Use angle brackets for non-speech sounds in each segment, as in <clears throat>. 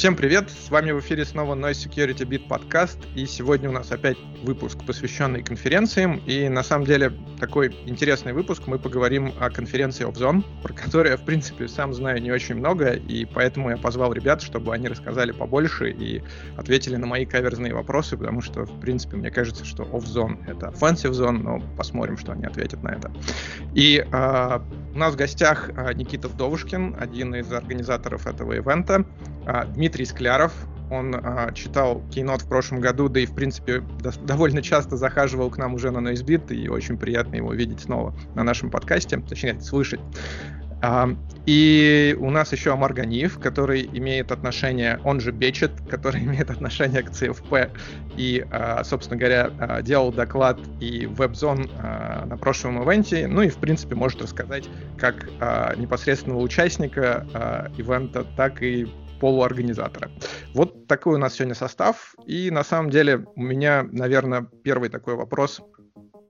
Всем привет! С вами в эфире снова Noise Security Beat подкаст, и сегодня у нас опять выпуск, посвященный конференциям, и на самом деле такой интересный выпуск, мы поговорим о конференции Obzone, про которую я, в принципе, сам знаю не очень много, и поэтому я позвал ребят, чтобы они рассказали побольше и ответили на мои каверзные вопросы, потому что, в принципе, мне кажется, что Off-Zone — это offensive zone, но посмотрим, что они ответят на это. И э, у нас в гостях э, Никита Вдовушкин, один из организаторов этого ивента, Дмитрий Дмитрий Скляров. Он а, читал Keynote в прошлом году, да и, в принципе, до, довольно часто захаживал к нам уже на NoiseBit, и очень приятно его видеть снова на нашем подкасте, точнее, слышать. А, и у нас еще Амар Ганиев, который имеет отношение, он же Бечет, который <laughs> имеет отношение к CFP и, а, собственно говоря, а, делал доклад и WebZone а, на прошлом ивенте, ну и, в принципе, может рассказать как а, непосредственного участника а, ивента, так и полуорганизатора. Вот такой у нас сегодня состав. И на самом деле у меня, наверное, первый такой вопрос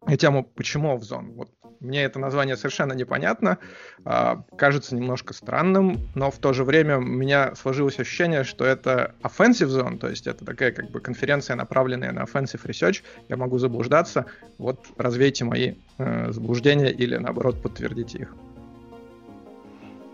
на тему «Почему Off-Zone?». Вот мне это название совершенно непонятно, а, кажется немножко странным, но в то же время у меня сложилось ощущение, что это offensive zone, то есть это такая как бы конференция, направленная на offensive research. Я могу заблуждаться. Вот развейте мои э, заблуждения или наоборот подтвердите их.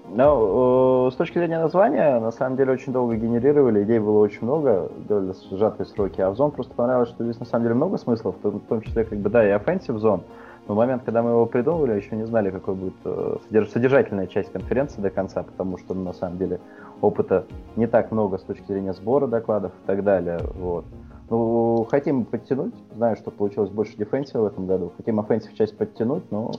Ну, с точки зрения названия, на самом деле очень долго генерировали, идей было очень много, делали сжатые сроки, а в зон просто понравилось, что здесь на самом деле много смыслов, в том числе, как бы, да, и offensive зон, но в момент, когда мы его придумывали, еще не знали, какой будет э, содержательная часть конференции до конца, потому что, ну, на самом деле, опыта не так много с точки зрения сбора докладов и так далее, вот. Ну, хотим подтянуть, знаю, что получилось больше defensive а в этом году, хотим offensive часть подтянуть, но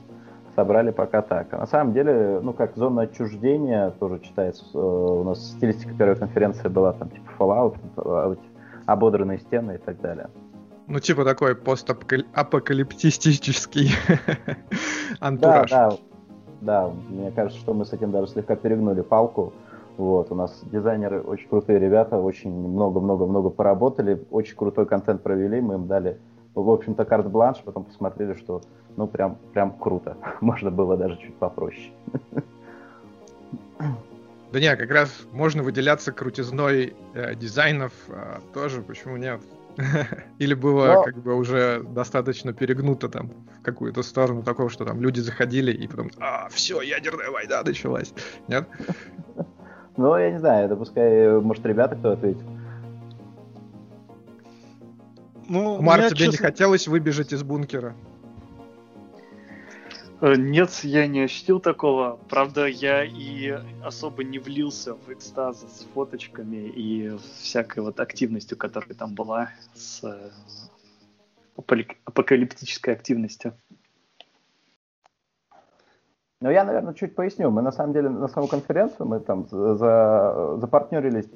собрали пока так. А на самом деле, ну, как зона отчуждения тоже читается. Э, у нас стилистика первой конференции была там типа Fallout, а, ободранные стены и так далее. Ну, типа такой постапокалиптистический <laughs> антураж. Да, да, да, мне кажется, что мы с этим даже слегка перегнули палку. Вот, у нас дизайнеры очень крутые ребята, очень много-много-много поработали, очень крутой контент провели, мы им дали, в общем-то, карт-бланш, потом посмотрели, что ну, прям, прям круто. <laughs> Можно было даже чуть попроще. <laughs> Да не, как раз можно выделяться крутизной э, дизайнов э, тоже, почему нет? <laughs> Или было Но... как бы уже достаточно перегнуто там в какую-то сторону такого, что там люди заходили и потом, а, все, ядерная война началась. Нет? Ну, я не знаю, это пускай, может, ребята кто ответит. Ну, Марк, тебе честно... не хотелось выбежать из бункера? Э, нет, я не ощутил такого. Правда, я и особо не влился в экстаз с фоточками и всякой вот активностью, которая там была, с э, апокалиптической активностью. Ну, я, наверное, чуть поясню. Мы, на самом деле, на саму конференцию мы там за, запартнерились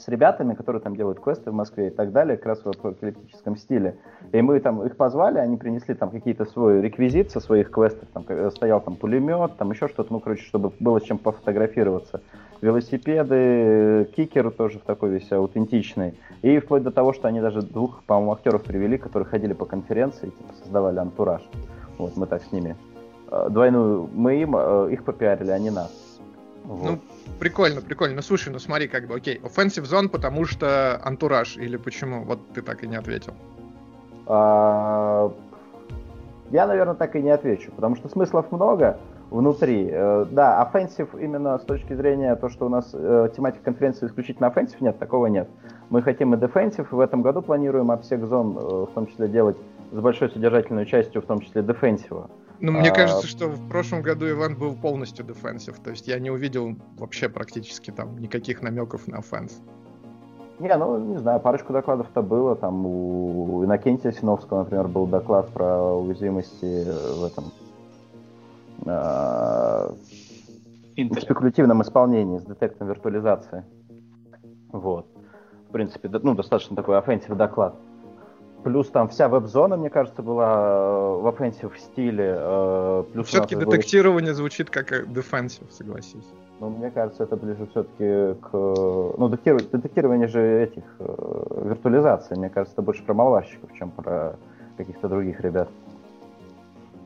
с ребятами, которые там делают квесты в Москве и так далее, как раз в апокалиптическом стиле. И мы там их позвали, они принесли там какие-то свой реквизит со своих квестов, там стоял там пулемет, там еще что-то, ну, короче, чтобы было с чем пофотографироваться. Велосипеды, кикер тоже в такой весь аутентичный. И вплоть до того, что они даже двух, по-моему, актеров привели, которые ходили по конференции, типа, создавали антураж. Вот, мы так с ними э, двойную, мы им, э, их попиарили, а не нас. Вот. Ну, прикольно, прикольно. Ну, слушай, ну смотри, как бы, окей, offensive zone, потому что антураж, или почему? Вот ты так и не ответил. А, я, наверное, так и не отвечу, потому что смыслов много внутри. Э, да, offensive именно с точки зрения то, что у нас э, тематика конференции исключительно offensive, нет, такого нет. Мы хотим и defensive, в этом году планируем обсек зон, э, в том числе делать с большой содержательной частью, в том числе defensive. Ну, мне а... кажется, что в прошлом году ивент был полностью defensive, то есть я не увидел вообще практически там никаких намеков на offense. Не, ну, не знаю, парочку докладов-то было, там у Иннокентия Синовского, например, был доклад про уязвимости в этом э, спекулятивном исполнении с детектом виртуализации. Вот. В принципе, ну, достаточно такой offensive доклад. Плюс там вся веб-зона, мне кажется, была э, в offensive стиле. Э, плюс все-таки детектирование было... звучит как defensive, согласись. Ну, мне кажется, это ближе все-таки к... Ну, детектирование, детектирование же этих э, виртуализаций, мне кажется, это больше про малварщиков, чем про каких-то других ребят.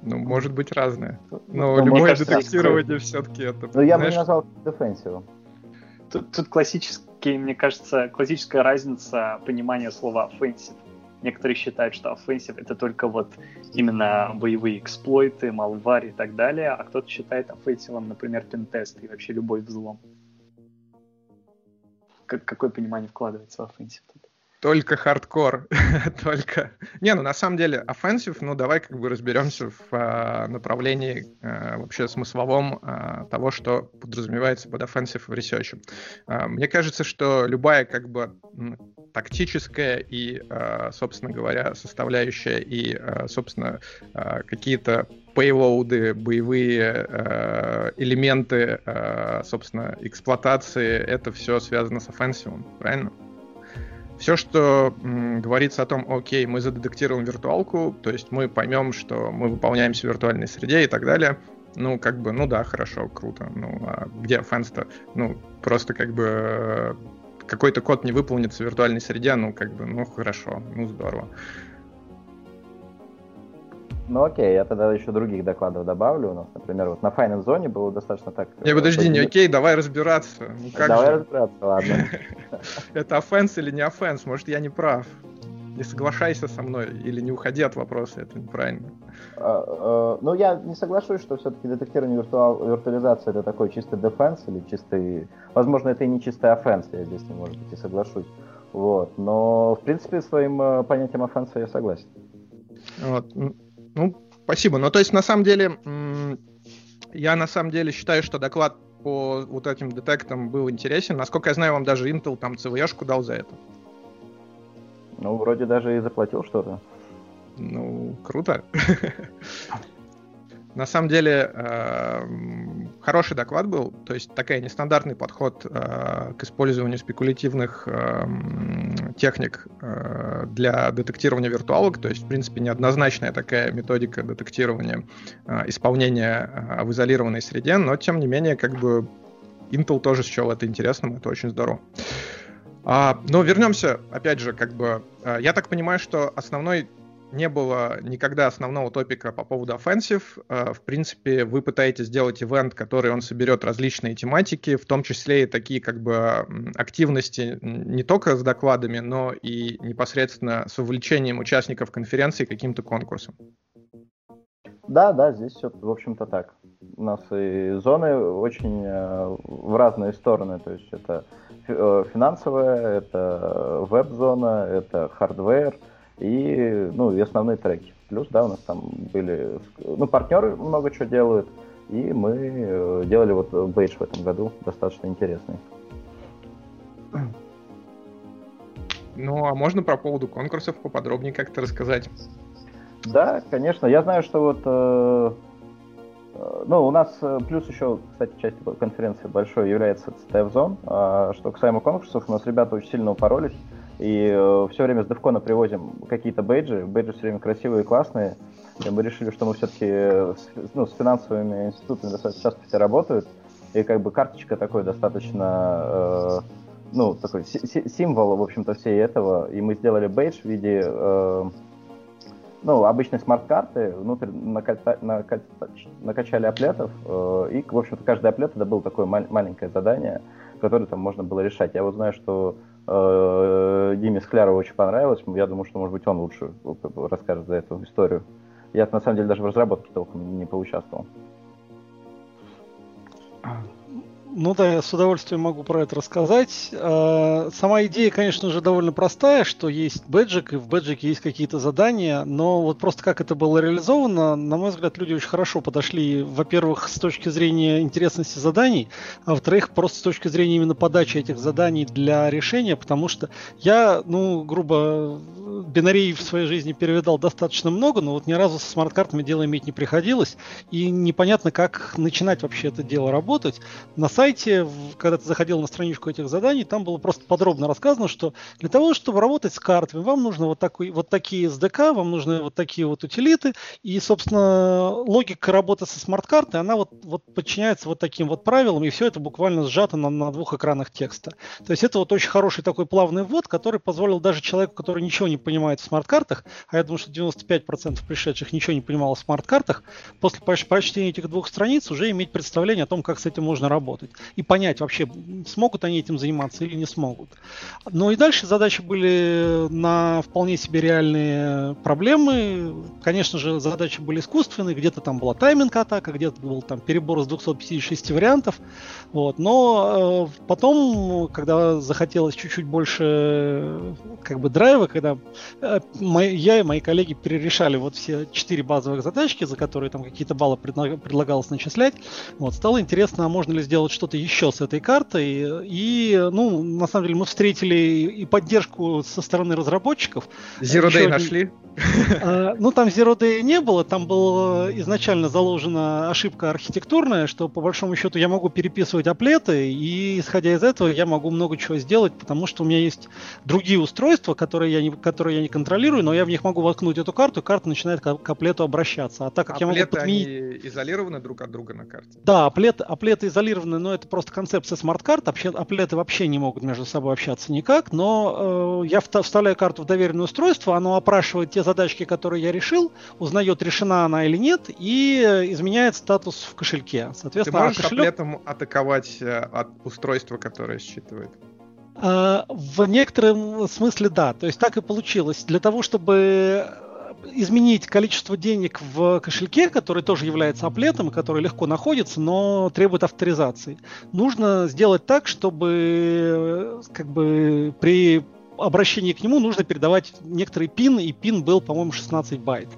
Ну, может быть, разное. Но ну, любое детектирование все-таки это... Ну, я бы не назвал дефенсивом. Тут, тут классический мне кажется, классическая разница понимания слова offensive. Некоторые считают, что offensive это только вот именно боевые эксплойты, малвари и так далее, а кто-то считает offensive, например, пентест и вообще любой взлом. Как, какое понимание вкладывается в offensive? Только хардкор, <laughs> только... Не, ну на самом деле, offensive, ну давай как бы разберемся в а, направлении а, вообще смысловом а, того, что подразумевается под offensive research. А, мне кажется, что любая как бы тактическая и, а, собственно говоря, составляющая и, а, собственно, а, какие-то пейлоуды, боевые э, элементы, э, собственно, эксплуатации, это все связано с offensive, правильно? Все, что м, говорится о том, окей, мы задетектируем виртуалку, то есть мы поймем, что мы выполняемся в виртуальной среде и так далее, ну, как бы, ну да, хорошо, круто. Ну, а где offense-то? Ну, просто как бы э, какой-то код не выполнится в виртуальной среде, ну, как бы, ну, хорошо, ну, здорово. Ну окей, я тогда еще других докладов добавлю. У нас, например, вот на Finance зоне было достаточно так... Не, э, подожди, не окей, давай разбираться. Ну, как давай же? разбираться, ладно. <laughs> Это offense или не offense? Может, я не прав? Не соглашайся со мной или не уходи от вопроса, это неправильно. А, а, ну, я не соглашусь, что все-таки детектирование виртуал, виртуализации это такой чистый defense или чистый... Возможно, это и не чистый offense, я здесь, не может быть, и соглашусь. Вот. Но, в принципе, своим э, понятием offense а я согласен. Вот. Ну, спасибо. Ну, то есть, на самом деле, я на самом деле считаю, что доклад по вот этим детектам был интересен. Насколько я знаю, вам даже Intel там CVE-шку дал за это. Ну, вроде даже и заплатил что-то. Ну, круто. <laughs> На самом деле, э, хороший доклад был, то есть такой нестандартный подход э, к использованию спекулятивных э, техник э, для детектирования виртуалок, то есть, в принципе, неоднозначная такая методика детектирования э, исполнения э, в изолированной среде, но, тем не менее, как бы Intel тоже счел это интересным, это очень здорово. А, но вернемся, опять же, как бы, я так понимаю, что основной не было никогда основного топика по поводу offensive. Э, в принципе, вы пытаетесь сделать ивент, который он соберет различные тематики, в том числе и такие как бы активности не только с докладами, но и непосредственно с увлечением участников конференции каким-то конкурсом. Да, да, здесь все, в общем-то, так. У нас и зоны очень э, в разные стороны. То есть это э, финансовая, это веб-зона, это hardware – и, ну, и основные треки. Плюс, да, у нас там были, ну, партнеры много чего делают, и мы э, делали вот бейдж в этом году, достаточно интересный. Ну, а можно про поводу конкурсов поподробнее как-то рассказать? Да, конечно. Я знаю, что вот, э, э ну, у нас э, плюс еще, кстати, часть конференции большой является CTF Zone. А что касаемо конкурсов, у нас ребята очень сильно упоролись. И э, все время с Девкона привозим какие-то бейджи. Бейджи все время красивые и классные. И мы решили, что мы все-таки э, ну, с финансовыми институтами достаточно часто все работают. И как бы карточка такой достаточно, э, ну, такой символ, в общем-то, всей этого. И мы сделали бейдж в виде, э, ну, обычной смарт-карты. Внутрь наката, нака, накачали аплетов. Э, и, в общем-то, каждый аплет это было такое мал- маленькое задание, которое там можно было решать. Я вот знаю, что Диме Склярову очень понравилось. Я думаю, что, может быть, он лучше расскажет за эту историю. Я, на самом деле, даже в разработке толком не поучаствовал. Ну да, я с удовольствием могу про это рассказать. А, сама идея, конечно же, довольно простая, что есть бэджик, и в бэджике есть какие-то задания, но вот просто как это было реализовано, на мой взгляд, люди очень хорошо подошли, во-первых, с точки зрения интересности заданий, а во-вторых, просто с точки зрения именно подачи этих заданий для решения, потому что я, ну, грубо, бинарей в своей жизни перевидал достаточно много, но вот ни разу со смарт-картами дело иметь не приходилось, и непонятно, как начинать вообще это дело работать. На самом сайте, когда ты заходил на страничку этих заданий, там было просто подробно рассказано, что для того, чтобы работать с картами, вам нужно вот, такой, вот такие SDK, вам нужны вот такие вот утилиты, и, собственно, логика работы со смарт-картой, она вот, вот подчиняется вот таким вот правилам, и все это буквально сжато на, на двух экранах текста. То есть это вот очень хороший такой плавный ввод, который позволил даже человеку, который ничего не понимает в смарт-картах, а я думаю, что 95% пришедших ничего не понимало в смарт-картах, после прочтения этих двух страниц уже иметь представление о том, как с этим можно работать. И понять вообще, смогут они этим заниматься или не смогут. Ну и дальше задачи были на вполне себе реальные проблемы. Конечно же, задачи были искусственные, где-то там была тайминг-атака, где-то был там перебор из 256 вариантов. Вот. Но э, потом, когда захотелось чуть-чуть больше как бы драйва, когда э, мои, я и мои коллеги перерешали вот все четыре базовых задачки, за которые там какие-то баллы предлагалось начислять, вот, стало интересно, а можно ли сделать что-то еще с этой картой. И, ну, на самом деле, мы встретили и поддержку со стороны разработчиков. Zero Day один... нашли? А, ну, там Zero Day не было, там была изначально заложена ошибка архитектурная, что по большому счету я могу переписывать аплеты, и исходя из этого я могу много чего сделать, потому что у меня есть другие устройства, которые я не, которые я не контролирую, но я в них могу воткнуть эту карту, и карта начинает к, к аплету обращаться. А так как аплеты, я могу подменить... изолированы друг от друга на карте? Да, аплеты, аплеты изолированы, но это просто концепция смарт-карт, аплеты вообще не могут между собой общаться никак, но э, я вставляю карту в доверенное устройство, оно опрашивает те задачки, которые я решил, узнает, решена она или нет, и изменяет статус в кошельке. Соответственно, Ты можешь кошелек... аплетом атаковать э, от устройства, которое считывает? А, в некотором смысле да. То есть так и получилось. Для того, чтобы изменить количество денег в кошельке, который тоже является аплетом, который легко находится, но требует авторизации. Нужно сделать так, чтобы как бы при обращении к нему нужно передавать некоторый пин, и пин был, по-моему, 16 байт.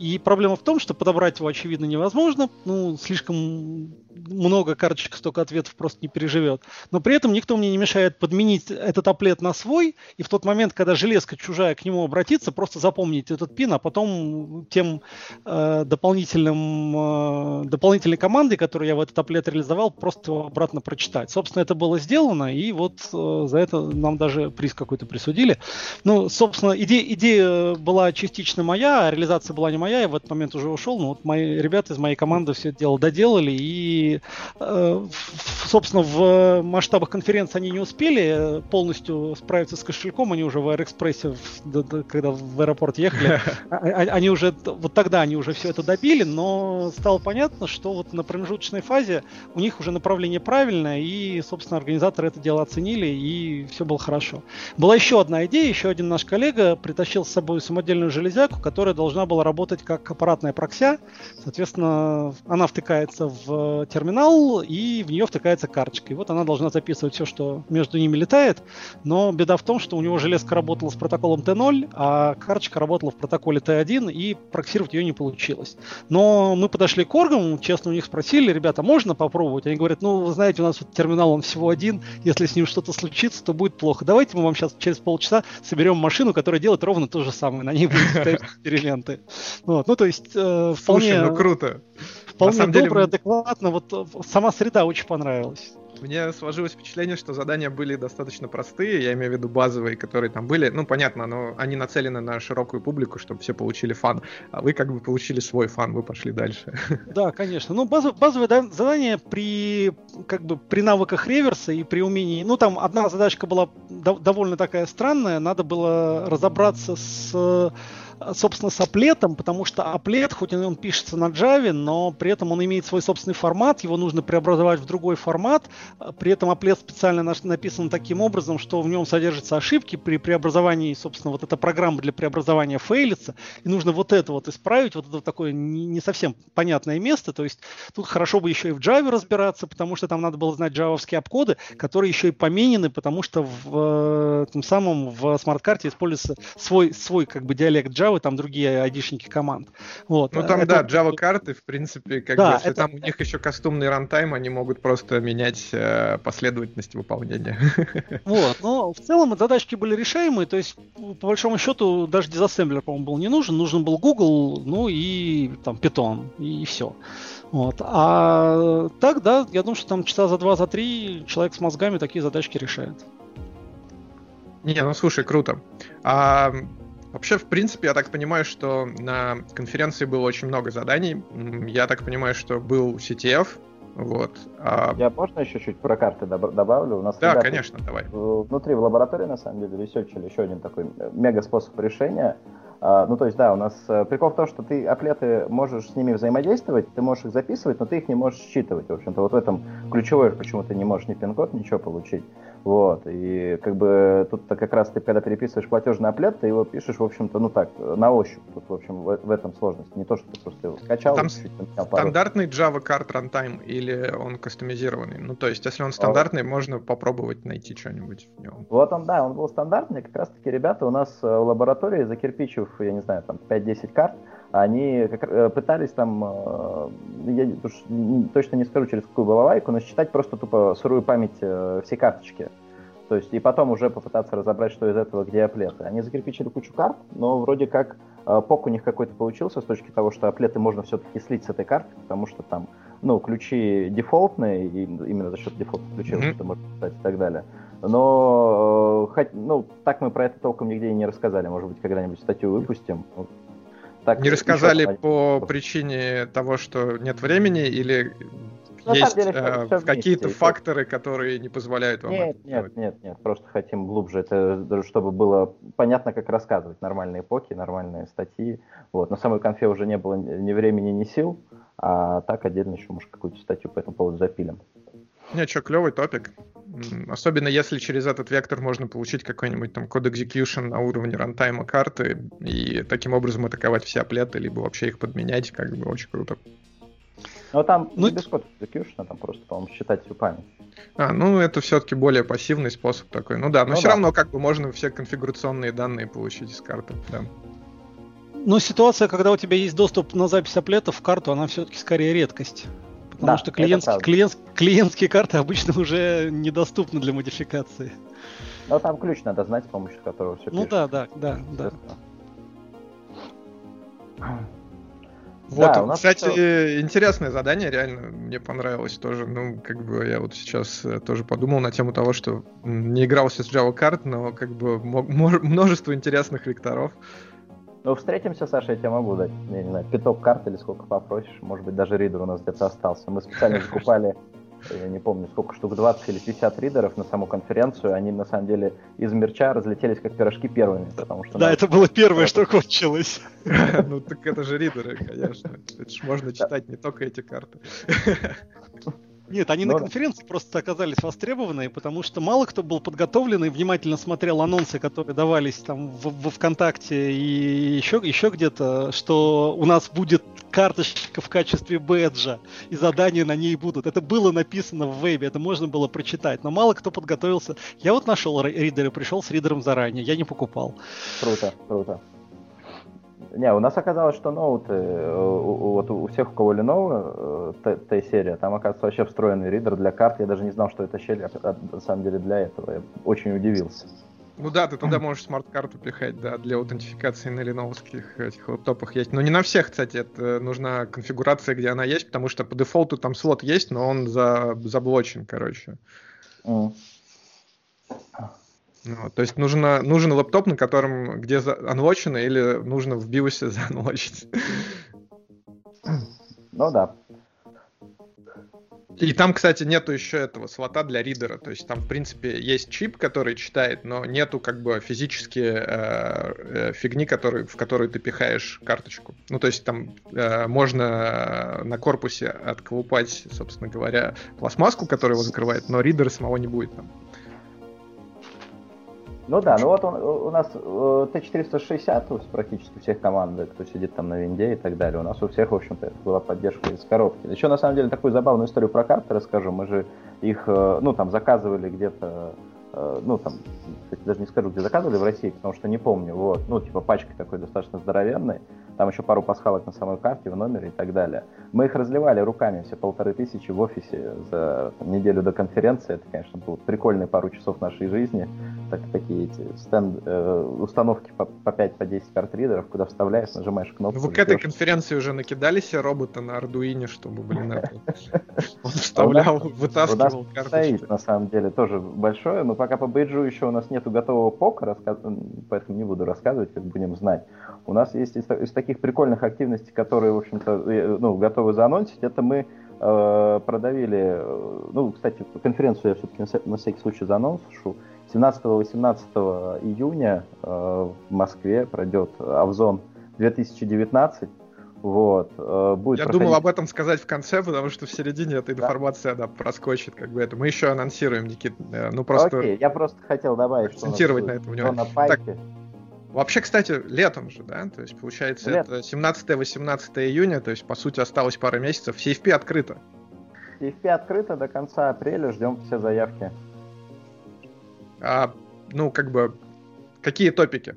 И проблема в том, что подобрать его, очевидно, невозможно. Ну, слишком много карточек, столько ответов просто не переживет. Но при этом никто мне не мешает подменить этот аплет на свой, и в тот момент, когда железка чужая к нему обратится, просто запомнить этот пин, а потом тем э, дополнительным, э, дополнительной командой, которую я в этот аплет реализовал, просто обратно прочитать. Собственно, это было сделано, и вот э, за это нам даже приз какой-то присудили. Ну, собственно, идея, идея была частично моя, а реализация была не моя, я в этот момент уже ушел, но вот мои ребята из моей команды все это дело доделали, и э, собственно, в масштабах конференции они не успели полностью справиться с кошельком, они уже в Аэроэкспрессе, когда в аэропорт ехали, <laughs> а, а, они уже, вот тогда они уже все это добили, но стало понятно, что вот на промежуточной фазе у них уже направление правильное, и, собственно, организаторы это дело оценили, и все было хорошо. Была еще одна идея, еще один наш коллега притащил с собой самодельную железяку, которая должна была работать как аппаратная прокся, соответственно, она втыкается в терминал, и в нее втыкается карточка. И вот она должна записывать все, что между ними летает. Но беда в том, что у него железка работала с протоколом T0, а карточка работала в протоколе T1, и проксировать ее не получилось. Но мы подошли к оргам, честно у них спросили, ребята, можно попробовать? Они говорят, ну, вы знаете, у нас вот терминал он всего один, если с ним что-то случится, то будет плохо. Давайте мы вам сейчас через полчаса соберем машину, которая делает ровно то же самое. На ней будут <laughs> эксперименты. Вот. Ну, то есть, э, вполне... Слушай, ну круто вполне доброе, деле... адекватно. Вот э, сама среда очень понравилась. Мне сложилось впечатление, что задания были достаточно простые, я имею в виду базовые, которые там были. Ну, понятно, но они нацелены на широкую публику, чтобы все получили фан. А вы как бы получили свой фан, вы пошли дальше. <laughs> Да, конечно. Ну, базовые, базовые задания при, как бы, при навыках реверса и при умении... Ну, там одна задачка была довольно такая странная. Надо было разобраться с собственно, с аплетом, потому что аплет, хоть он пишется на Java, но при этом он имеет свой собственный формат, его нужно преобразовать в другой формат. При этом аплет специально написан таким образом, что в нем содержатся ошибки при преобразовании, собственно, вот эта программа для преобразования фейлится, и нужно вот это вот исправить, вот это такое не совсем понятное место, то есть тут хорошо бы еще и в Java разбираться, потому что там надо было знать джавовские опкоды, которые еще и поменены, потому что в э, том самом в смарт-карте используется свой, свой как бы диалект Java, Java, там другие айдишники команд. Вот. Ну там, это... да, Java карты, в принципе, как да, бы, если это... там у них еще кастомный рантайм, они могут просто менять э, последовательность выполнения. <laughs> Вот, но в целом задачки были решаемые, то есть, по большому счету, даже дизассемблер, по-моему, был не нужен, нужен был Google, ну и там Python, и, и все. Вот. А так, да, я думаю, что там часа за два, за три человек с мозгами такие задачки решает. Не, ну слушай, круто. А Вообще, в принципе, я так понимаю, что на конференции было очень много заданий. Я так понимаю, что был CTF, вот. А... Я можно еще чуть про карты добавлю? У нас да, конечно, давай. Внутри в лаборатории, на самом деле, ресерчили еще один такой мега способ решения. А, ну, то есть, да, у нас э, прикол в том, что ты аплеты можешь с ними взаимодействовать, ты можешь их записывать, но ты их не можешь считывать. В общем-то, вот в этом ключевое, почему ты не можешь ни пин-код, ничего получить. Вот, и как бы тут -то как раз ты, когда переписываешь платежный аплет, ты его пишешь, в общем-то, ну так, на ощупь. Тут, в общем, в, в этом сложность. Не то, что ты просто его скачал. Там стандартный Java Card Runtime или он кастомизированный? Ну, то есть, если он стандартный, а, можно попробовать найти что-нибудь в нем. Вот он, да, он был стандартный. Как раз-таки ребята у нас э, в лаборатории, закирпичив, я не знаю, там 5-10 карт, они как, э, пытались там, э, я уж точно не скажу через какую балалайку, но считать просто тупо сырую память э, всей карточки. То есть и потом уже попытаться разобрать, что из этого где аплеты. Они закирпичили кучу карт, но вроде как пок у них какой-то получился с точки того, что аплеты можно все-таки слить с этой карты, потому что там, ну, ключи дефолтные, и именно за счет дефолтных ключей mm-hmm. что можно писать и так далее. Но, хоть, ну, так мы про это толком нигде и не рассказали. Может быть, когда-нибудь статью выпустим. Так, не рассказали еще... по причине того, что нет времени, или ну, есть деле, э, какие-то факторы, которые не позволяют вам нет, это нет, делать? Нет, нет, просто хотим глубже, это чтобы было понятно, как рассказывать нормальные эпохи, нормальные статьи. Вот. На самой конфе уже не было ни времени, ни сил, а так отдельно еще, может, какую-то статью по этому поводу запилим. Не, что, клевый топик. Особенно если через этот вектор можно получить какой-нибудь там код execution на уровне рантайма карты и таким образом атаковать все аплеты, либо вообще их подменять, как бы очень круто. Но там ну, без код execution, там просто, по-моему, считать всю память. А, ну это все-таки более пассивный способ такой. Ну да, но ну, все да. равно как бы можно все конфигурационные данные получить из карты, да. Но ситуация, когда у тебя есть доступ на запись аплетов в карту, она все-таки скорее редкость. Потому да, что клиентские, клиент, клиентские карты обычно <laughs> уже недоступны для модификации. Но там ключ надо знать, с помощью которого все Ну да, да, да, да. <clears throat> Вот, да, кстати, все... интересное задание, реально мне понравилось тоже. Ну, как бы я вот сейчас э, тоже подумал на тему того, что не игрался с Java карт, но как бы множество интересных векторов. Ну, встретимся, Саша, я тебе могу дать, я не знаю, пяток карт или сколько попросишь. Может быть, даже ридер у нас где-то остался. Мы специально <laughs> закупали, я не помню, сколько штук, 20 или 50 ридеров на саму конференцию. Они, на самом деле, из мерча разлетелись как пирожки первыми, потому что... Да, это было первое, что кончилось. <laughs> Ну, <laughs> так это же ридеры, конечно. Это же можно читать не только эти карты. Нет, они Но... на конференции просто оказались востребованы, потому что мало кто был подготовлен и внимательно смотрел анонсы, которые давались там в, во ВКонтакте и еще, еще где-то, что у нас будет карточка в качестве бэджа, и задания на ней будут. Это было написано в вебе, это можно было прочитать, но мало кто подготовился. Я вот нашел ридер пришел с ридером заранее, я не покупал. Круто, круто. Не, у нас оказалось, что ноуты, э, вот у всех, у кого Lenovo, э, T-серия, там, оказывается, вообще встроенный ридер для карт. Я даже не знал, что это щель, а, на самом деле, для этого. Я очень удивился. Ну да, ты туда можешь смарт-карту пихать, да, для аутентификации на леновских этих лаптопах есть. Но не на всех, кстати, это нужна конфигурация, где она есть, потому что по дефолту там слот есть, но он за, заблочен, короче. Mm. Ну, то есть нужно, нужен лэптоп, на котором, где анлочено, или нужно в биосе <laughs> заанлочить. Ну да. И там, кстати, нету еще этого слота для ридера. То есть там, в принципе, есть чип, который читает, но нету как бы физически э, э, фигни, который, в которую ты пихаешь карточку. Ну, то есть там э, можно на корпусе отколупать, собственно говоря, пластмасску, которая его закрывает, но ридера самого не будет там. Ну да, ну вот он, у нас Т460 у практически всех команд, кто сидит там на винде и так далее, у нас у всех, в общем-то, была поддержка из коробки. Еще на самом деле такую забавную историю про карты расскажу. Мы же их, э, ну там, заказывали где-то Э, ну, там, кстати, даже не скажу, где заказывали в России, потому что не помню, вот, ну, типа пачка такой достаточно здоровенной, там еще пару пасхалок на самой карте, в номере и так далее. Мы их разливали руками, все полторы тысячи в офисе за там, неделю до конференции, это, конечно, было прикольные пару часов нашей жизни, так, такие эти стенд, э, установки по, по 5-10 по 10 картридеров, куда вставляешь, нажимаешь кнопку. Вы к этой конференции уже накидали себе робота на Ардуине, чтобы, блин, <laughs> он вставлял, вытаскивал карточки. на самом деле, тоже большое, но пока по бейджу еще у нас нету готового пока, поэтому не буду рассказывать, как будем знать. У нас есть из, из таких прикольных активностей, которые, в общем-то, э, ну, готовы заанонсить, это мы э, продавили, э, ну, кстати, конференцию я все-таки на, на всякий случай заанонсишу, 17-18 июня э, в Москве пройдет Авзон 2019. Вот, э, будет Я проходить... думал об этом сказать в конце, потому что в середине этой да? информации она проскочит, как бы это. Мы еще анонсируем, Никит. Ну просто. Окей, я просто хотел добавить, акцентировать на этом внимание. Так, вообще, кстати, летом же, да? То есть, получается, Лет. это 17-18 июня, то есть, по сути, осталось пара месяцев. CFP открыто. CFP открыто до конца апреля, ждем все заявки. А, ну, как бы, какие топики?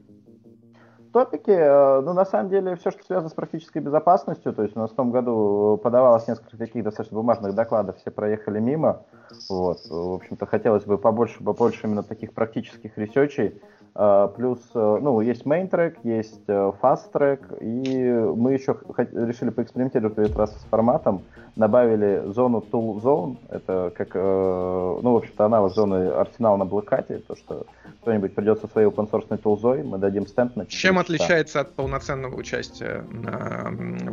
Топики, э, ну, на самом деле, все, что связано с практической безопасностью, то есть у нас в том году подавалось несколько таких достаточно бумажных докладов, все проехали мимо, вот, в общем-то, хотелось бы побольше, побольше именно таких практических ресечей, а, плюс, э, ну, есть main track, есть э, fast track, и мы еще решили поэкспериментировать в этот раз с форматом, добавили зону Tool Zone, это как, э, ну, в общем-то, аналог зоны Арсенал на Блэкхате, то, что кто-нибудь придет своей open source тулзой, мы дадим стенд на Чем отличается от полноценного участия?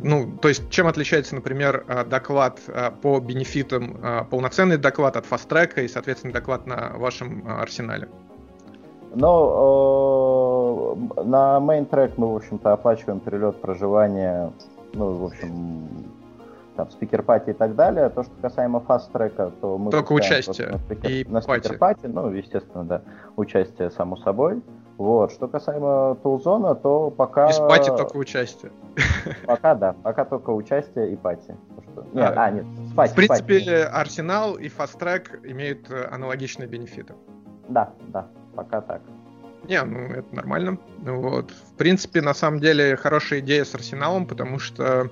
Ну, то есть, чем отличается, например, доклад по бенефитам, полноценный доклад от fast track и, соответственно, доклад на вашем арсенале? Э, на track мы, в общем-то, оплачиваем перелет, проживание, ну, в общем, там, спикер пати и так далее. То, что касаемо fast трека, то мы... Только участие на спикер, и на спикер пати, ну, естественно, да, участие само собой. Вот. Что касаемо тулзона, то пока... Из пати только участие. <laughs> Пока да, пока только участие и пати. Что... Нет, а, а, нет, с пати, В принципе, пати. Арсенал и Track имеют э, аналогичные бенефиты. Да, да пока так. Не, ну это нормально. Вот. В принципе, на самом деле, хорошая идея с Арсеналом, потому что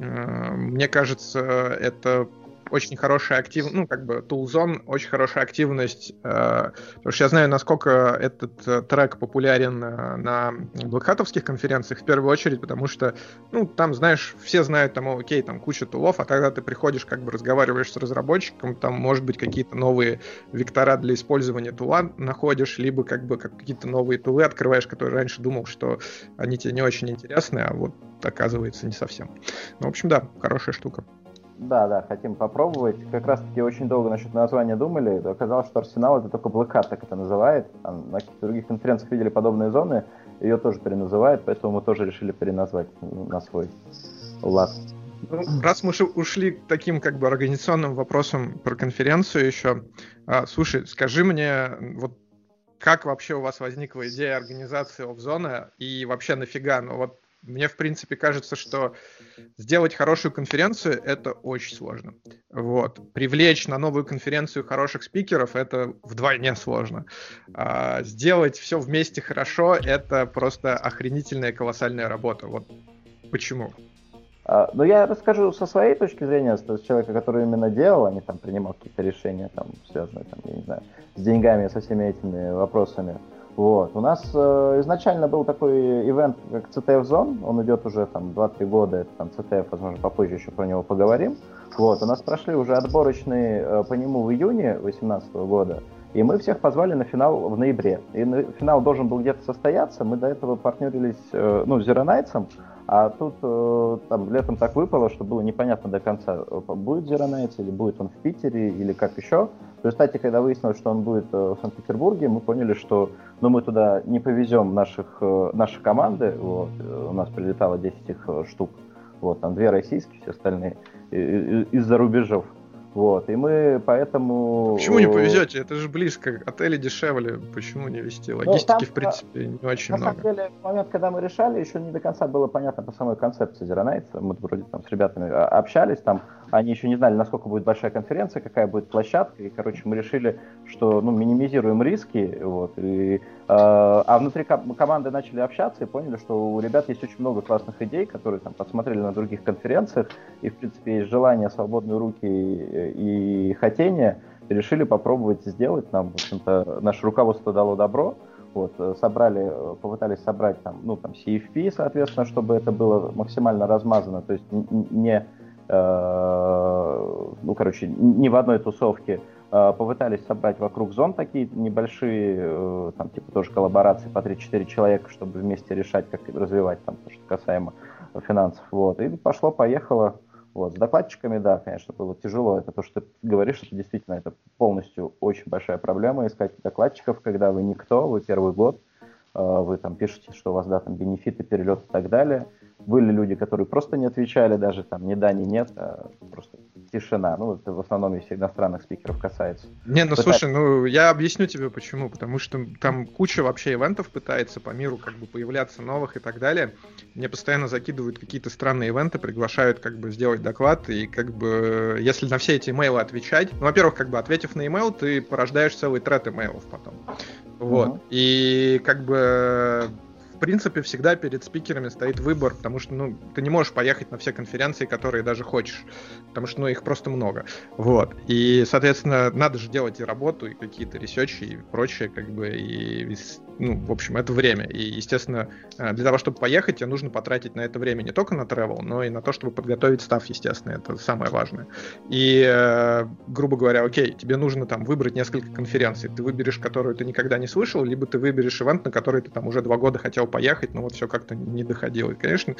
э, мне кажется, это очень хорошая активность, ну, как бы, Toolzone, очень хорошая активность, э, потому что я знаю, насколько этот э, трек популярен э, на блэкхатовских конференциях, в первую очередь, потому что, ну, там, знаешь, все знают, там, окей, там куча тулов, а когда ты приходишь, как бы, разговариваешь с разработчиком, там, может быть, какие-то новые вектора для использования тула находишь, либо, как бы, как какие-то новые тулы открываешь, которые раньше думал, что они тебе не очень интересны, а вот оказывается не совсем. Ну, в общем, да, хорошая штука. Да, да, хотим попробовать. Как раз таки очень долго насчет названия думали. Оказалось, что Арсенал это только Hat так это называет. Там, на каких-то других конференциях видели подобные зоны. Ее тоже переназывают, поэтому мы тоже решили переназвать на свой лад. Ну, раз мы ушли к таким как бы организационным вопросам про конференцию еще, а, слушай, скажи мне, вот как вообще у вас возникла идея организации офзона и вообще нафига? Ну вот мне, в принципе, кажется, что сделать хорошую конференцию — это очень сложно. Вот. Привлечь на новую конференцию хороших спикеров — это вдвойне сложно. А сделать все вместе хорошо — это просто охренительная колоссальная работа. Вот почему? А, ну, я расскажу со своей точки зрения, с человека, который именно делал, а не там принимал какие-то решения, там, связанные, там, я не знаю, с деньгами, со всеми этими вопросами. Вот. У нас э, изначально был такой ивент, как CTF Zone, он идет уже там 2-3 года, это там CTF, возможно, попозже еще про него поговорим. Вот. У нас прошли уже отборочные э, по нему в июне 2018 года, и мы всех позвали на финал в ноябре. И на, финал должен был где-то состояться, мы до этого партнерились, э, ну, с Зеронайцем, а тут э, там летом так выпало, что было непонятно до конца, э, будет Зеронайц или будет он в Питере или как еще. В результате, когда выяснилось, что он будет э, в Санкт-Петербурге, мы поняли, что ну, мы туда не повезем наших, наши команды. Вот, у нас прилетало 10 их штук. Вот, там две российские, все остальные из-за рубежов. Вот, и мы поэтому... Почему не повезете? Это же близко, отели дешевле, почему не вести? Ну, Логистики, там, в принципе, не очень на много. На самом деле, в момент, когда мы решали, еще не до конца было понятно по самой концепции Зеронайца. Мы вроде там с ребятами а, общались, там они еще не знали, насколько будет большая конференция, какая будет площадка, и, короче, мы решили, что, ну, минимизируем риски, вот, и, э, а внутри ком- команды начали общаться и поняли, что у ребят есть очень много классных идей, которые там посмотрели на других конференциях, и, в принципе, есть желание, свободные руки и, и хотение, решили попробовать сделать нам, в общем-то, наше руководство дало добро, вот, собрали, попытались собрать там, ну, там, CFP, соответственно, чтобы это было максимально размазано, то есть не Э, ну, короче, не в одной тусовке, э, попытались собрать вокруг зон такие небольшие, э, там, типа, тоже коллаборации по 3-4 человека, чтобы вместе решать, как развивать, там, то, что касаемо финансов, вот, и пошло-поехало, Вот, с докладчиками, да, конечно, было тяжело. Это то, что ты говоришь, это действительно это полностью очень большая проблема искать докладчиков, когда вы никто, вы первый год, э, вы там пишете, что у вас, да, там бенефиты, перелет и так далее. Были люди, которые просто не отвечали, даже там ни да, ни нет, а просто тишина. Ну, это в основном, если иностранных спикеров касается. Не, ну Пытаюсь... слушай, ну я объясню тебе почему. Потому что там куча вообще ивентов пытается по миру как бы появляться новых и так далее. Мне постоянно закидывают какие-то странные ивенты, приглашают как бы сделать доклад, и как бы если на все эти имейлы отвечать, ну, во-первых, как бы ответив на имейл, ты порождаешь целый трет имейлов потом. Вот. Uh-huh. И как бы в принципе, всегда перед спикерами стоит выбор, потому что, ну, ты не можешь поехать на все конференции, которые даже хочешь, потому что, ну, их просто много. Вот. И, соответственно, надо же делать и работу, и какие-то ресерчи, и прочее, как бы, и ну, в общем, это время. И, естественно, э, для того, чтобы поехать, тебе нужно потратить на это время не только на travel, но и на то, чтобы подготовить став, естественно, это самое важное. И, э, грубо говоря, окей, тебе нужно там выбрать несколько конференций. Ты выберешь, которую ты никогда не слышал, либо ты выберешь ивент, на который ты там уже два года хотел поехать, но вот все как-то не доходило. И, конечно,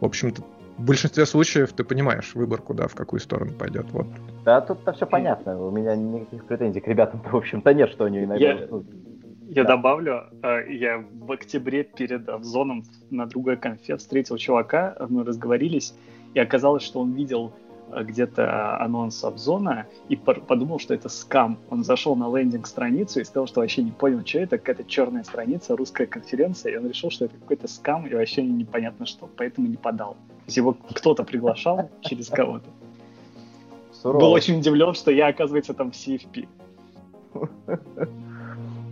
в общем-то, в большинстве случаев ты понимаешь выбор, куда, в какую сторону пойдет. Вот. Да, тут-то все понятно. У меня никаких претензий к ребятам, в общем-то, нет, что они иногда... Я... Я да. добавлю, э, я в октябре перед Авзоном на другой конфе встретил чувака, мы разговорились, и оказалось, что он видел э, где-то анонс Авзона и подумал, что это скам. Он зашел на лендинг-страницу и сказал, что вообще не понял, что это, какая-то черная страница, русская конференция, и он решил, что это какой-то скам и вообще непонятно что, поэтому не подал. То есть его кто-то приглашал через кого-то. Был очень удивлен, что я, оказывается, там в CFP. <laughs>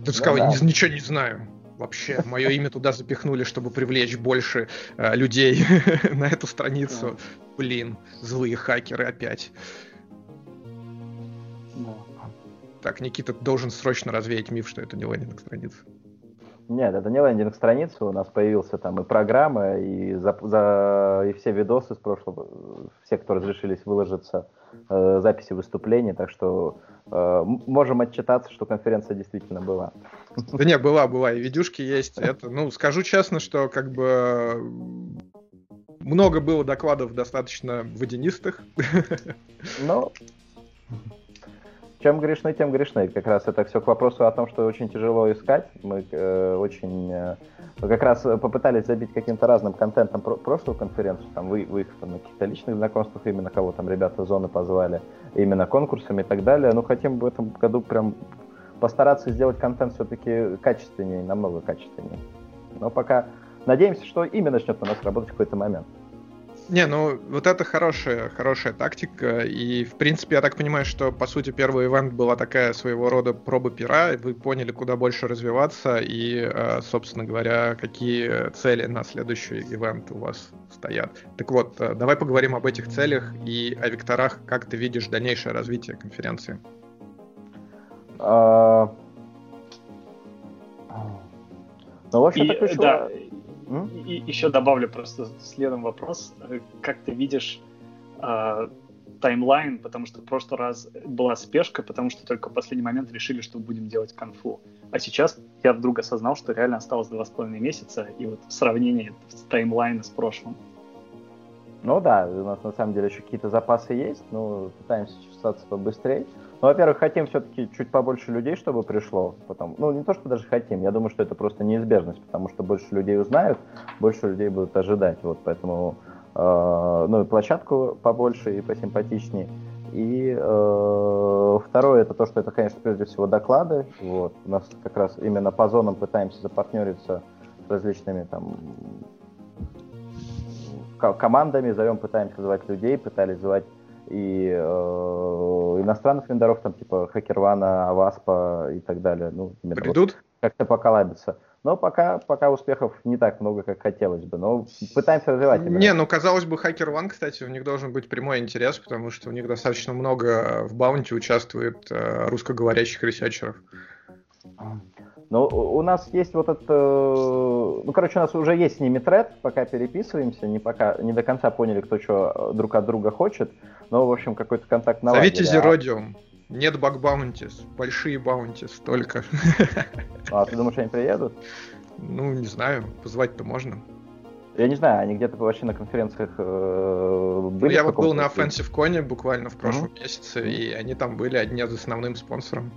Ты сказал, да, да. ничего не знаю. Вообще, <laughs> мое имя туда запихнули, чтобы привлечь больше э, людей <laughs> на эту страницу. Блин, злые хакеры опять. Так, Никита должен срочно развеять миф, что это не лендинг страница. Нет, это не лендинг страница, у нас появился там и программа, и, за, за, и все видосы с прошлого, все, кто разрешились выложиться, э, записи выступлений, так что э, можем отчитаться, что конференция действительно была. Да не, была, была, и видюшки есть. Это, ну, скажу честно, что как бы много было докладов достаточно водянистых. Ну, чем грешны, тем грешны. Как раз это все к вопросу о том, что очень тяжело искать. Мы э, очень э, как раз попытались забить каким-то разным контентом про прошлую конференцию, там вы, выехав на каких-то личных знакомствах, именно кого там ребята зоны позвали, именно конкурсами и так далее. Ну, хотим в этом году прям постараться сделать контент все-таки качественнее, намного качественнее. Но пока надеемся, что имя начнет у нас работать в какой-то момент. Не, ну вот это хорошая, хорошая тактика. И, в принципе, я так понимаю, что, по сути, первый ивент была такая своего рода проба пера. Вы поняли, куда больше развиваться и, э, собственно говоря, какие цели на следующий ивент у вас стоят. Так вот, э, давай поговорим об этих целях и о векторах, как ты видишь дальнейшее развитие конференции. А... Ну, в общем, и, да, и, еще добавлю просто следом вопрос. Как ты видишь э, таймлайн, потому что в прошлый раз была спешка, потому что только в последний момент решили, что будем делать конфу. А сейчас я вдруг осознал, что реально осталось два с половиной месяца, и вот в сравнении с таймлайна с прошлым. Ну да, у нас на самом деле еще какие-то запасы есть, но пытаемся чесаться побыстрее. Ну, во-первых, хотим все-таки чуть побольше людей, чтобы пришло. Потом, ну, не то, что даже хотим, я думаю, что это просто неизбежность, потому что больше людей узнают, больше людей будут ожидать. Вот, поэтому, э, ну, и площадку побольше и посимпатичнее. И э, второе, это то, что это, конечно, прежде всего доклады. Вот. У нас как раз именно по зонам пытаемся запартнериться с различными там командами, зовем, пытаемся звать людей, пытались звать и э, иностранных вендоров, там типа HackerOne а, OWASP а и так далее. Ну, Придут? Вот, как-то поколабиться. Но пока, пока успехов не так много, как хотелось бы. Но пытаемся развивать. Именно. Не, ну казалось бы, Hacker One, кстати, у них должен быть прямой интерес, потому что у них достаточно много в bounty участвует э, русскоговорящих ресерчеров. Но у нас есть вот этот... Э, ну, короче, у нас уже есть с ними тред, пока переписываемся, не, пока, не до конца поняли, кто что друг от друга хочет, но, в общем, какой-то контакт наладили. Зовите Зеродиум. Нет баг баунтис, большие баунтис только. А ты думаешь, они приедут? Ну, не знаю, позвать-то можно. Я не знаю, они где-то вообще на конференциях э, были? Я вот был на Offensive Con буквально в прошлом uh-huh. месяце, и они там были одни из основным спонсором.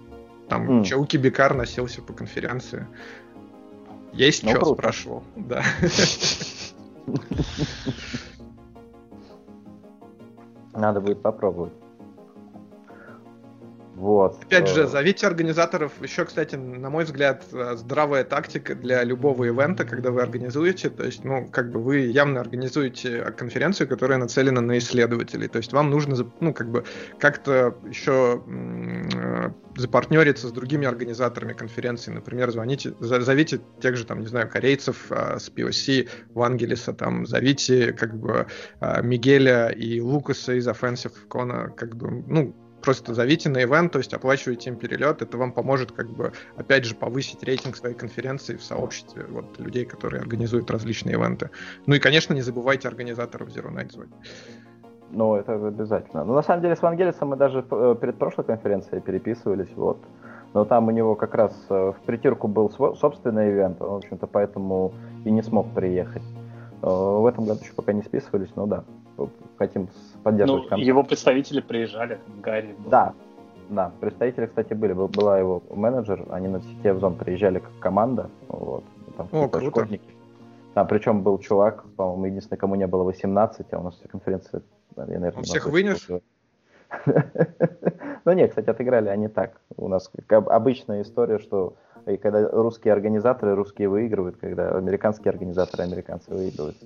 Там mm. Чауки Бикар носился по конференции. Есть ну, что, круто. спрашивал. Да. Надо будет попробовать. Вот. Опять же, э, зовите организаторов. Еще, кстати, на мой взгляд, э, здравая тактика для любого ивента, когда вы организуете. То есть, ну, как бы вы явно организуете конференцию, которая нацелена на исследователей. То есть вам нужно, ну, как бы как-то еще э, запартнериться с другими организаторами конференции. Например, звоните, зовите тех же, там, не знаю, корейцев с POC, Вангелиса, там, зовите, как бы, Мигеля и Лукаса из Offensive Con, как бы, ну, просто зовите на ивент, то есть оплачивайте им перелет, это вам поможет как бы, опять же, повысить рейтинг своей конференции в сообществе вот, людей, которые организуют различные ивенты. Ну и, конечно, не забывайте организаторов Zero Night звать. Ну, это обязательно. Ну, на самом деле, с Вангелисом мы даже э, перед прошлой конференцией переписывались, вот. Но там у него как раз э, в притирку был собственный ивент, он, в общем-то, поэтому и не смог приехать. Э, в этом году еще пока не списывались, но да, хотим поддерживать ну, контакт. Его представители приезжали, Гарри. Был. Да, да, представители, кстати, были. Была его менеджер, они на сети в зон приезжали как команда. Вот, там О, круто. Школьники. Там причем был чувак, по-моему, единственный, кому не было 18, а у нас вся конференция... Я, наверное, Он всех вынес? <laughs> Ну нет, кстати, отыграли они так. У нас обычная история, что когда русские организаторы русские выигрывают, когда американские организаторы американцы выигрывают.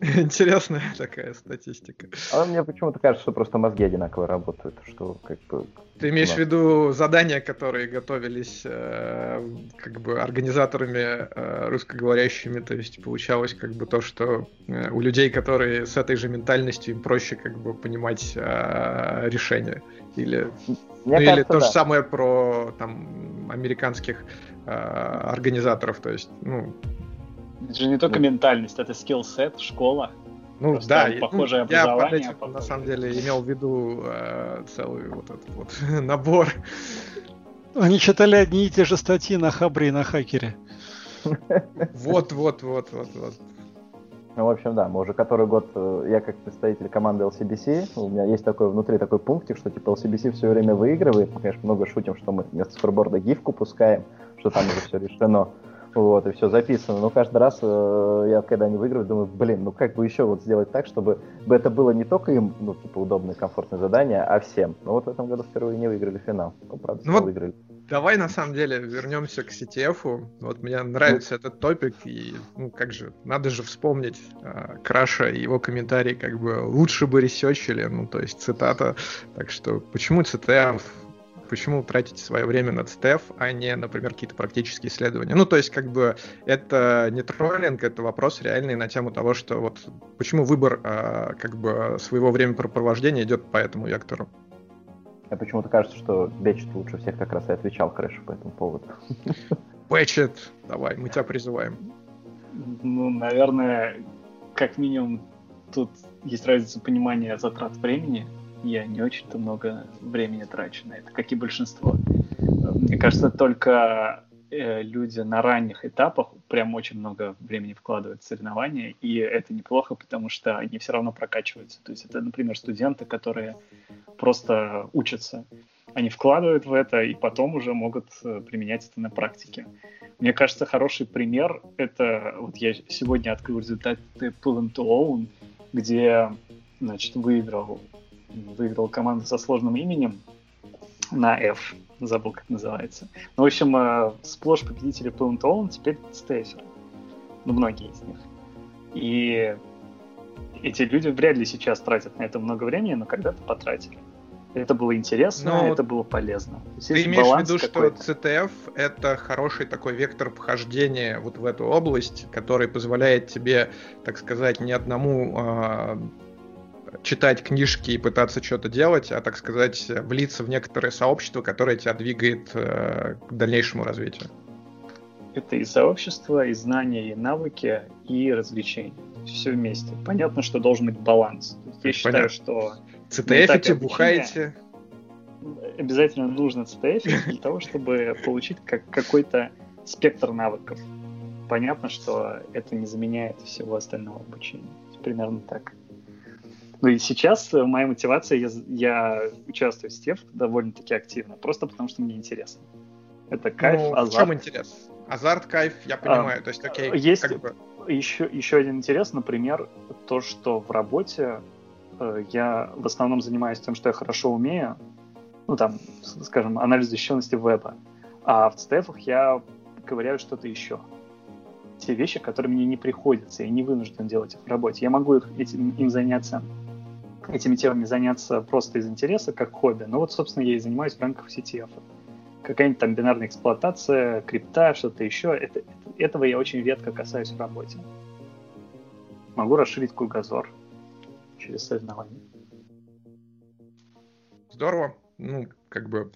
Интересная такая статистика. А мне почему-то кажется, что просто мозги одинаково работают, что как бы... Ты имеешь в виду задания, которые готовились э, как бы организаторами э, русскоговорящими, то есть получалось как бы то, что э, у людей, которые с этой же ментальностью, им проще как бы понимать э, решения. Или, Мне ну, кажется, или то да. же самое про там американских э, организаторов, то есть, ну, это же не только ну, ментальность, это скилл-сет, школа. Ну Просто да, похожее ну, образование. Я под этим, похожее. на самом деле имел в виду э, целый вот этот вот <laughs> набор. Они читали одни и те же статьи на Хабре и на Хакере. Вот, вот, вот, вот, вот. Ну, в общем, да, мы уже который год, э, я как представитель команды LCBC, у меня есть такой внутри такой пунктик, что типа LCBC все время выигрывает. Мы, конечно, много шутим, что мы вместо скорборда гифку пускаем, что там уже все решено. Вот, и все записано. Но каждый раз э, я, когда они выигрывают, думаю, блин, ну как бы еще вот сделать так, чтобы это было не только им, ну, типа, удобное, комфортное задание, а всем. Но вот в этом году впервые не выиграли финал. Ну, правда, ну, вот выиграли. Давай, на самом деле, вернемся к CTF. Вот мне нравится ну, этот топик, и, ну, как же, надо же вспомнить э, Краша и его комментарий, как бы, лучше бы ресечили, ну, то есть цитата. Так что, почему CTF почему тратите свое время над стеф, а не, например, какие-то практические исследования. Ну, то есть, как бы, это не троллинг, это вопрос реальный на тему того, что вот почему выбор а, как бы своего времяпрепровождения идет по этому вектору. Мне почему-то кажется, что Бечет лучше всех как раз и отвечал Крэшу по этому поводу. <laughs> Бечет, давай, мы тебя призываем. Ну, наверное, как минимум тут есть разница понимания затрат времени я не очень-то много времени трачу на это, как и большинство. Мне кажется, только э, люди на ранних этапах прям очень много времени вкладывают в соревнования, и это неплохо, потому что они все равно прокачиваются. То есть это, например, студенты, которые просто учатся. Они вкладывают в это и потом уже могут э, применять это на практике. Мне кажется, хороший пример — это вот я сегодня открыл результаты Pull and Own, где значит, выиграл выиграл команда со сложным именем на F. Забыл, как называется. Ну, в общем, э, сплошь победители Plant Own теперь Стейфер. Ну, многие из них. И эти люди вряд ли сейчас тратят на это много времени, но когда-то потратили. Это было интересно, но это было полезно. Ты имеешь в виду, что CTF — это хороший такой вектор вхождения вот в эту область, который позволяет тебе, так сказать, не одному а, читать книжки и пытаться что-то делать, а, так сказать, влиться в некоторое сообщество, которое тебя двигает э, к дальнейшему развитию. Это и сообщество, и знания, и навыки, и развлечения. Все вместе. Понятно, что должен быть баланс. Я считаю, что... CTF бухаете. Обязательно нужно CTF для того, чтобы получить как какой-то спектр навыков. понятно, что это не заменяет всего остального обучения. Примерно так. Ну и сейчас моя мотивация, я, я участвую в Стев довольно-таки активно, просто потому что мне интересно. Это кайф, ну, азарт. В чем интерес? Азарт, кайф, я понимаю. А, То есть, окей, есть как бы... еще, еще один интерес, например, то, что в работе э, я в основном занимаюсь тем, что я хорошо умею, ну там, скажем, анализ защищенности веба, а в CTF я ковыряю что-то еще. Те вещи, которые мне не приходится, я не вынужден делать их в работе. Я могу их, этим, им заняться, этими темами заняться просто из интереса, как хобби. Но вот, собственно, я и занимаюсь в рамках CTF. Какая-нибудь там бинарная эксплуатация, крипта, что-то еще. Это, это, этого я очень редко касаюсь в работе. Могу расширить кругозор через соревнования. Здорово. Ну, как бы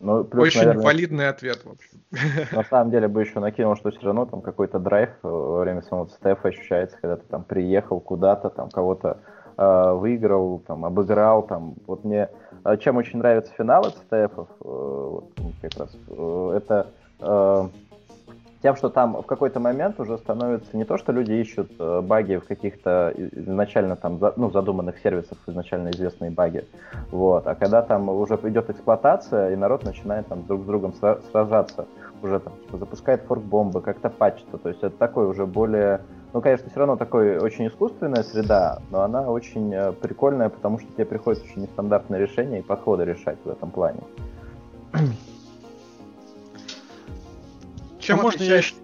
ну, плюс, Очень наверное, валидный ответ, в общем. <laughs> На самом деле бы еще накинул, что все равно там какой-то драйв во время самого ЦТФ ощущается, когда ты там приехал куда-то, там кого-то выиграл, там обыграл, там. Вот мне э, чем очень нравятся финалы ЦТФов, э, вот, как раз, э, это э, тем, что там в какой-то момент уже становится не то, что люди ищут э, баги в каких-то изначально там, ну, задуманных сервисах, изначально известные баги, вот, а когда там уже идет эксплуатация, и народ начинает там друг с другом сражаться, уже там типа, запускает форк-бомбы, как-то патчится, то есть это такой уже более, ну, конечно, все равно такой очень искусственная среда, но она очень э, прикольная, потому что тебе приходится очень нестандартные решения и подходы решать в этом плане. Чем а можно я еще...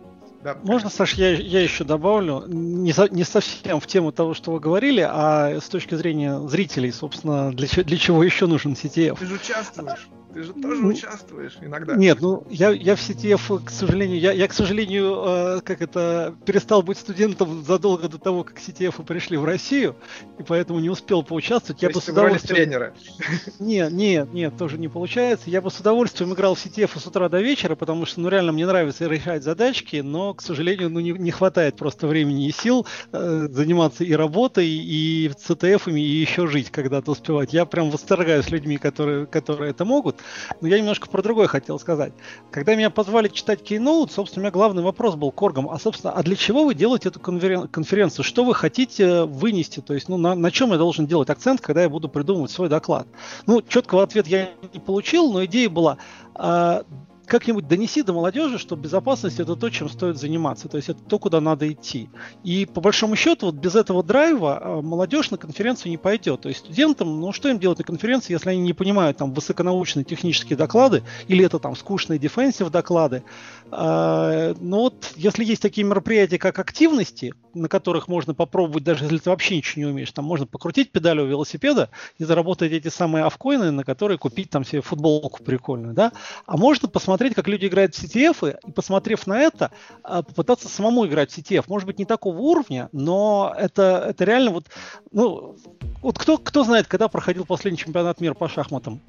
Да, Можно, Саш, я, я еще добавлю, не, не совсем в тему того, что вы говорили, а с точки зрения зрителей, собственно, для, для чего еще нужен CTF? Ты же участвуешь. Ты же тоже ну, участвуешь иногда. Нет, ну я, я в CTF, к сожалению, я, я к сожалению, э, как это, перестал быть студентом задолго до того, как CTF пришли в Россию, и поэтому не успел поучаствовать. То я бы с удовольствием... тренера. <laughs> Нет, нет, нет, тоже не получается. Я бы с удовольствием играл в CTF с утра до вечера, потому что, ну реально мне нравится решать задачки, но, к сожалению, ну не, не хватает просто времени и сил э, заниматься и работой, и CTF-ами, и еще жить когда-то успевать. Я прям восторгаюсь людьми, которые, которые это могут. Но я немножко про другое хотел сказать. Когда меня позвали читать Keynote, собственно, у меня главный вопрос был к оргам. А, собственно, а для чего вы делаете эту конферен- конференцию? Что вы хотите вынести? То есть, ну, на, на чем я должен делать акцент, когда я буду придумывать свой доклад? Ну, четкого ответа я не получил, но идея была, а, как-нибудь донеси до молодежи, что безопасность это то, чем стоит заниматься, то есть это то, куда надо идти. И по большому счету, вот без этого драйва а, молодежь на конференцию не пойдет. То есть студентам, ну что им делать на конференции, если они не понимают там высоконаучные технические доклады, или это там скучные дефенсив доклады. А, но вот если есть такие мероприятия, как активности, на которых можно попробовать, даже если ты вообще ничего не умеешь, там можно покрутить педаль у велосипеда и заработать эти самые авкоины, на которые купить там себе футболку прикольную, да. А можно посмотреть посмотреть, как люди играют в CTF, и посмотрев на это, а, попытаться самому играть в CTF. Может быть, не такого уровня, но это, это реально вот... Ну, вот кто, кто знает, когда проходил последний чемпионат мира по шахматам?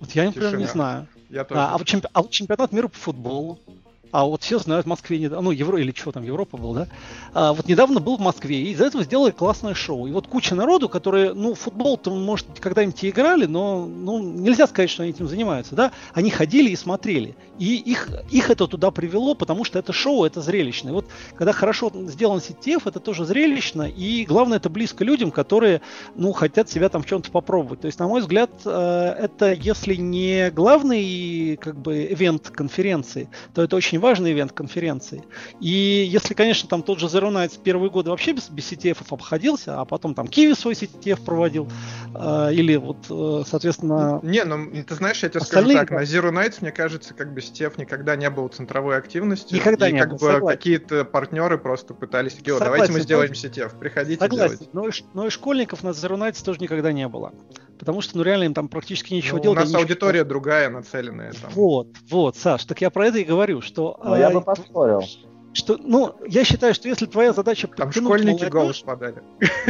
Вот я, например, Тишина. не знаю. Я тоже. А, а, вот чемпи... а вот чемпионат мира по футболу. А вот все знают в Москве, недавно, ну, Евро или что там, Европа был, да? А, вот недавно был в Москве, и из-за этого сделали классное шоу. И вот куча народу, которые, ну, футбол-то, может, когда-нибудь играли, но, ну, нельзя сказать, что они этим занимаются, да? Они ходили и смотрели. И их, их это туда привело, потому что это шоу, это зрелищно. И вот когда хорошо сделан CTF, это тоже зрелищно, и главное, это близко людям, которые, ну, хотят себя там в чем-то попробовать. То есть, на мой взгляд, э, это, если не главный, как бы, ивент конференции, то это очень важный ивент конференции. И если, конечно, там тот же Zero Nights первые годы вообще без, без CTF обходился, а потом там Kiwi свой CTF проводил, э, или вот, э, соответственно... Не, ну, ты знаешь, я тебе скажу так, на Zero Nights, мне кажется, как бы CTF никогда не был центровой активностью. Никогда и не как был, бы согласен. какие-то партнеры просто пытались, Гео, давайте мы сделаем CTF, приходите согласен. делать. Но и, но и школьников на Zero Nights тоже никогда не было. Потому что, ну, реально им там практически ничего ну, делать. У нас аудитория ничего... другая нацеленная. Там. Вот, вот, Саш, так я про это и говорю, что... Ну, я бы поспорил. Что, ну, я считаю, что если твоя задача... Там школьники молодежь... голос подали.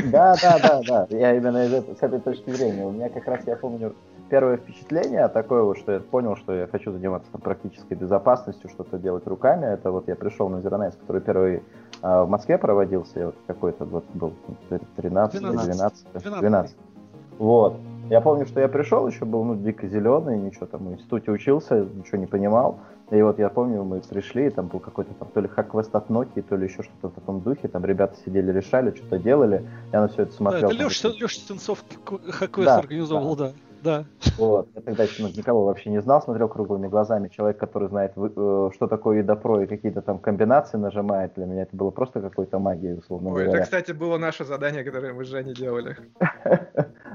Да, да, да, да. Я именно из с этой точки зрения. У меня как раз, я помню, первое впечатление такое вот, что я понял, что я хочу заниматься там, практической безопасностью, что-то делать руками. Это вот я пришел на Зеронайс, который первый а, в Москве проводился, вот какой-то вот был 13 12, 12, 12. Вот. Я помню, что я пришел, еще был ну, дико зеленый, ничего там в институте учился, ничего не понимал. И вот я помню, мы пришли, и там был какой-то там то ли хак-квест от Nokia, то ли еще что-то в таком духе. Там ребята сидели, решали, что-то делали. Я на все это смотрел. Да, это Леша, Леша Сенцов хак-квест да, организовал, да. да. Да. Вот. Я тогда ну, никого вообще не знал, смотрел круглыми глазами. Человек, который знает, э, что такое EDAPRO и какие-то там комбинации нажимает, для меня это было просто какой-то магией, условно Ой, говоря. Это, кстати, было наше задание, которое мы с Женей делали. <laughs>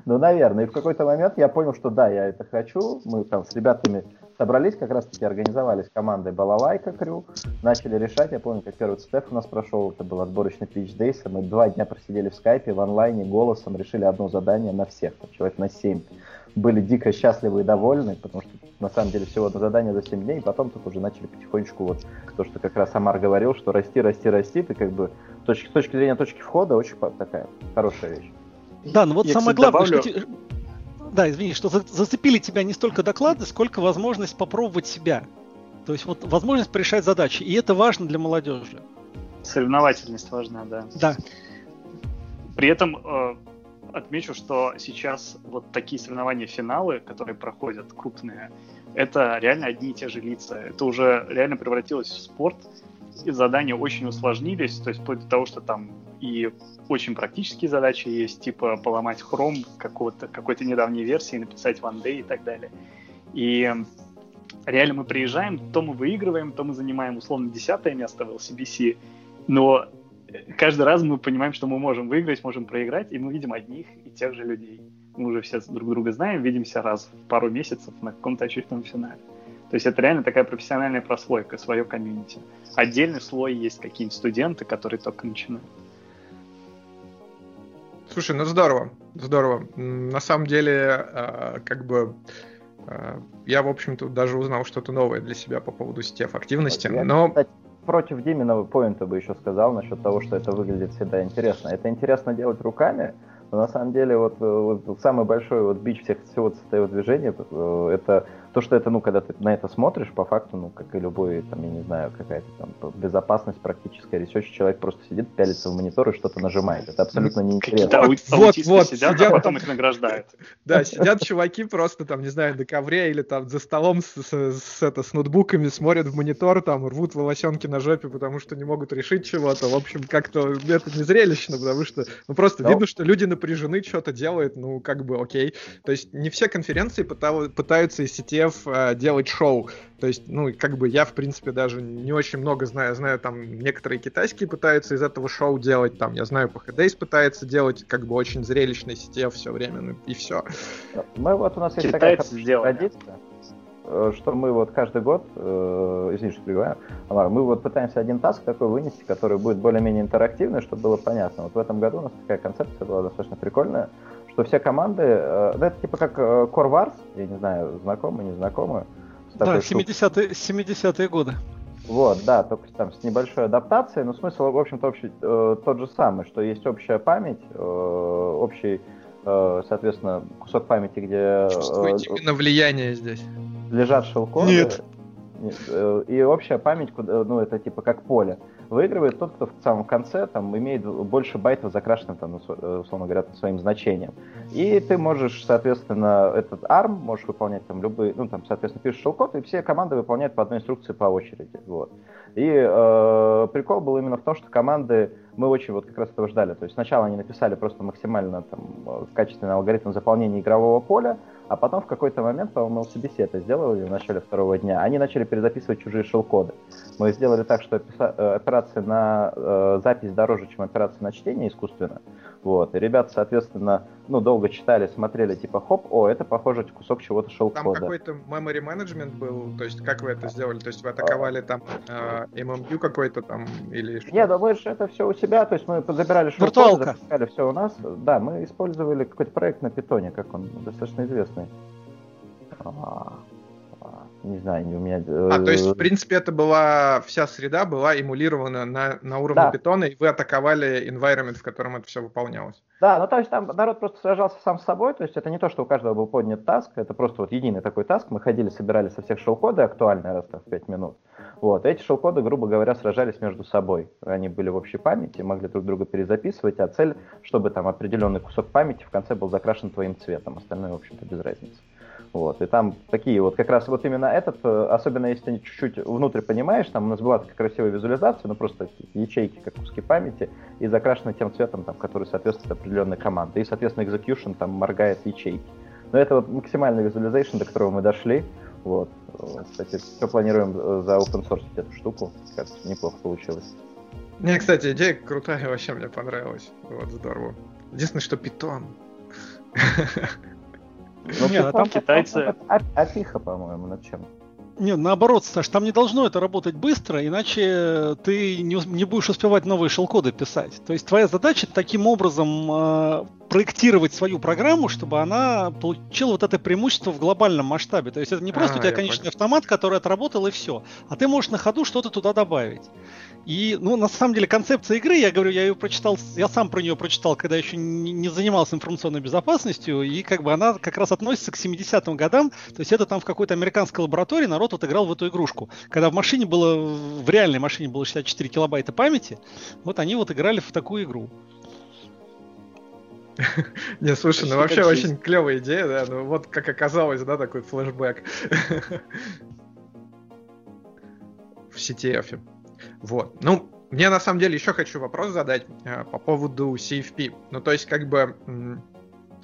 Ну, наверное. И в какой-то момент я понял, что да, я это хочу. Мы там с ребятами собрались, как раз-таки организовались командой Балалайка Крю, начали решать. Я помню, как первый степ у нас прошел, это был отборочный Twitch Days. Мы два дня просидели в скайпе, в онлайне, голосом решили одно задание на всех, там, человек на семь были дико счастливы и довольны, потому что на самом деле всего одно задание за 7 дней, и потом тут уже начали потихонечку вот то, что как раз Амар говорил, что расти, расти, расти, ты как бы с точки, с точки зрения точки входа очень такая хорошая вещь. Да, ну вот Я, самое главное, добавлю... что... Да, извини, что зацепили тебя не столько доклады, сколько возможность попробовать себя. То есть вот возможность порешать задачи, и это важно для молодежи. Соревновательность важна, да. Да. При этом э, отмечу, что сейчас вот такие соревнования, финалы, которые проходят крупные, это реально одни и те же лица. Это уже реально превратилось в спорт, и задания очень усложнились, то есть вплоть до того, что там и очень практические задачи есть, типа поломать хром какого-то, какой-то недавней версии, написать day и так далее. И реально мы приезжаем, то мы выигрываем, то мы занимаем условно десятое место в LCBC, но каждый раз мы понимаем, что мы можем выиграть, можем проиграть, и мы видим одних и тех же людей. Мы уже все друг друга знаем, видимся раз в пару месяцев на каком-то очередном финале. То есть это реально такая профессиональная прослойка, свое комьюнити. Отдельный слой есть какие-нибудь студенты, которые только начинают. Слушай, ну здорово, здорово. На самом деле, а, как бы а, я, в общем-то, даже узнал что-то новое для себя по поводу стеф активности, но... Против Диминого поинта бы еще сказал насчет того, что это выглядит всегда интересно. Это интересно делать руками, но на самом деле вот, э, вот самый большой вот бич всех всего CTF-ового движения э, это то, что это, ну, когда ты на это смотришь, по факту, ну, как и любой, там, я не знаю, какая-то там безопасность практическая, research, человек просто сидит, пялится в монитор и что-то нажимает. Это абсолютно неинтересно. Вот, вот, вот, сидят, сидят, а потом их награждают. <laughs> Да, сидят чуваки просто там, не знаю, на ковре или там за столом с, с, с, это, с ноутбуками, смотрят в монитор, там, рвут волосенки на жопе, потому что не могут решить чего-то. В общем, как-то это не зрелищно, потому что, ну, просто видно, что люди напряжены, что-то делают, ну, как бы окей. То есть не все конференции пытаются из сети хотев э, делать шоу. То есть, ну, как бы я, в принципе, даже не очень много знаю. Знаю, там, некоторые китайские пытаются из этого шоу делать, там, я знаю, PHDays пытается делать, как бы, очень зрелищный сетев все время, ну, и все. Мы вот, у нас есть такая традиция, э, что мы вот каждый год, э, извини, что перебиваю, мы вот пытаемся один таск такой вынести, который будет более-менее интерактивный, чтобы было понятно. Вот в этом году у нас такая концепция была достаточно прикольная что все команды, э, это типа как э, Core Wars, я не знаю, знакомы, не знакомы. Да, 70-е, 70 годы. Вот, да, только там с небольшой адаптацией, но смысл, в общем-то, общий, э, тот же самый, что есть общая память, э, общий, э, соответственно, кусок памяти, где... Чувствуете э, именно влияние здесь? Лежат шелконы. Нет. Э, и общая память, ну, это типа как поле. Выигрывает тот, кто в самом конце там имеет больше байтов закрашенным, там, э, условно говоря, своим значением. И ты можешь, соответственно, этот ARM можешь выполнять там любые, ну, там, соответственно, пишешь шелкод, и все команды выполняют по одной инструкции по очереди. Вот. И э, прикол был именно в том, что команды, мы очень вот как раз этого ждали. То есть сначала они написали просто максимально там э, качественный алгоритм заполнения игрового поля, а потом в какой-то момент, по-моему, LCBC это сделали в начале второго дня, они начали перезаписывать чужие шелкоды. Мы сделали так, что э, операция на э, запись дороже, чем операция на чтение искусственно. Вот. И ребята, соответственно, ну, долго читали, смотрели, типа, хоп, о, это похоже кусок чего-то шелкода. Там какой-то memory management был, то есть как вы это сделали? То есть вы атаковали там э, MMU какой-то там или что? Нет, да мы же это все у себя, то есть мы забирали шелкоды, запускали все у нас. Да, мы использовали какой-то проект на питоне, как он достаточно известный. Не знаю, у меня... А, то есть, в принципе, это была, вся среда была эмулирована на, на уровне да. питона, и вы атаковали environment, в котором это все выполнялось. Да, ну то есть там народ просто сражался сам с собой, то есть это не то, что у каждого был поднят таск, это просто вот единый такой таск, мы ходили, собирали со всех шел-коды актуальные раз в 5 минут, вот, эти шел-коды, грубо говоря, сражались между собой, они были в общей памяти, могли друг друга перезаписывать, а цель, чтобы там определенный кусок памяти в конце был закрашен твоим цветом, остальное, в общем-то, без разницы. Вот, и там такие вот, как раз вот именно этот, э, особенно если ты чуть-чуть внутрь понимаешь, там у нас была такая красивая визуализация, ну просто ячейки, как куски памяти, и закрашены тем цветом, там, который соответствует определенной команде. И, соответственно, execution там моргает ячейки. Но это вот максимальный визуализация, до которого мы дошли. Вот. Кстати, все планируем э, за open source эту штуку. Кажется, неплохо получилось. Не, кстати, идея крутая, <laughs> вообще мне понравилась. Вот, здорово. Единственное, что питон. <laughs> Ну, Нет, а там китайцы... Опиха, по-моему, над чем? Нет, наоборот, Саш, там не должно это работать быстро, иначе ты не, не будешь успевать новые шелкоды писать. То есть твоя задача таким образом э, проектировать свою программу, чтобы она получила вот это преимущество в глобальном масштабе. То есть это не просто а, у тебя конечный понял. автомат, который отработал и все, а ты можешь на ходу что-то туда добавить. И, ну, на самом деле, концепция игры, я говорю, я ее прочитал, я сам про нее прочитал, когда еще не, не занимался информационной безопасностью, и как бы она как раз относится к 70-м годам, то есть это там в какой-то американской лаборатории народ вот играл в эту игрушку. Когда в машине было, в реальной машине было 64 килобайта памяти, вот они вот играли в такую игру. <laughs> Не, слушай, ну вообще очень клевая идея, да, ну вот как оказалось, да, такой флешбэк <laughs> в CTF. Вот. Ну, мне на самом деле еще хочу вопрос задать э, по поводу CFP. Ну, то есть, как бы,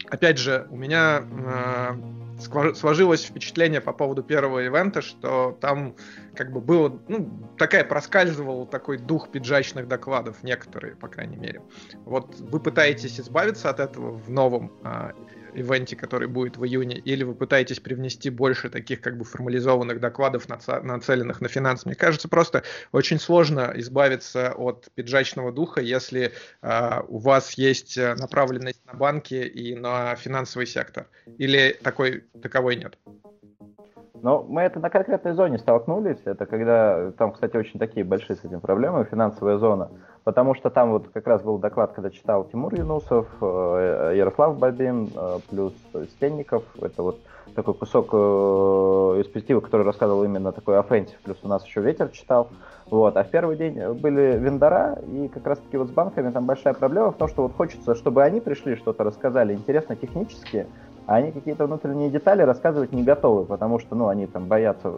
опять же, у меня э, сложилось впечатление по поводу первого ивента, что там как бы было, ну, такая проскальзывал такой дух пиджачных докладов, некоторые, по крайней мере. Вот вы пытаетесь избавиться от этого в новом э, ивенте, который будет в июне, или вы пытаетесь привнести больше таких как бы формализованных докладов, нацеленных на финансы. Мне кажется, просто очень сложно избавиться от пиджачного духа, если э, у вас есть э, направленность на банки и на финансовый сектор. Или такой таковой нет? Но мы это на конкретной зоне столкнулись. Это когда там, кстати, очень такие большие с этим проблемы, финансовая зона. Потому что там вот как раз был доклад, когда читал Тимур Юнусов, э, Ярослав Бабин, э, плюс Стенников. Это вот такой кусок э, из перспективы, который рассказывал именно такой offensive, плюс у нас еще Ветер читал. Вот. А в первый день были вендора, и как раз таки вот с банками там большая проблема в том, что вот хочется, чтобы они пришли, что-то рассказали интересно технически, а они какие-то внутренние детали рассказывать не готовы, потому что, ну, они там боятся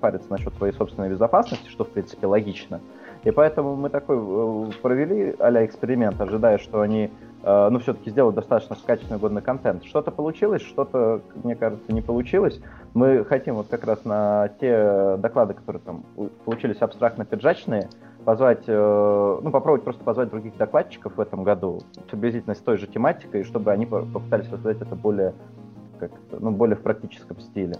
париться насчет своей собственной безопасности, что, в принципе, логично. И поэтому мы такой э, провели а эксперимент, ожидая, что они, э, ну, все-таки сделают достаточно качественный годный контент. Что-то получилось, что-то, мне кажется, не получилось. Мы хотим вот как раз на те доклады, которые там получились абстрактно-пиджачные, позвать, э, ну, попробовать просто позвать других докладчиков в этом году, приблизительно с той же тематикой, чтобы они попытались рассказать это более, как ну, более в практическом стиле.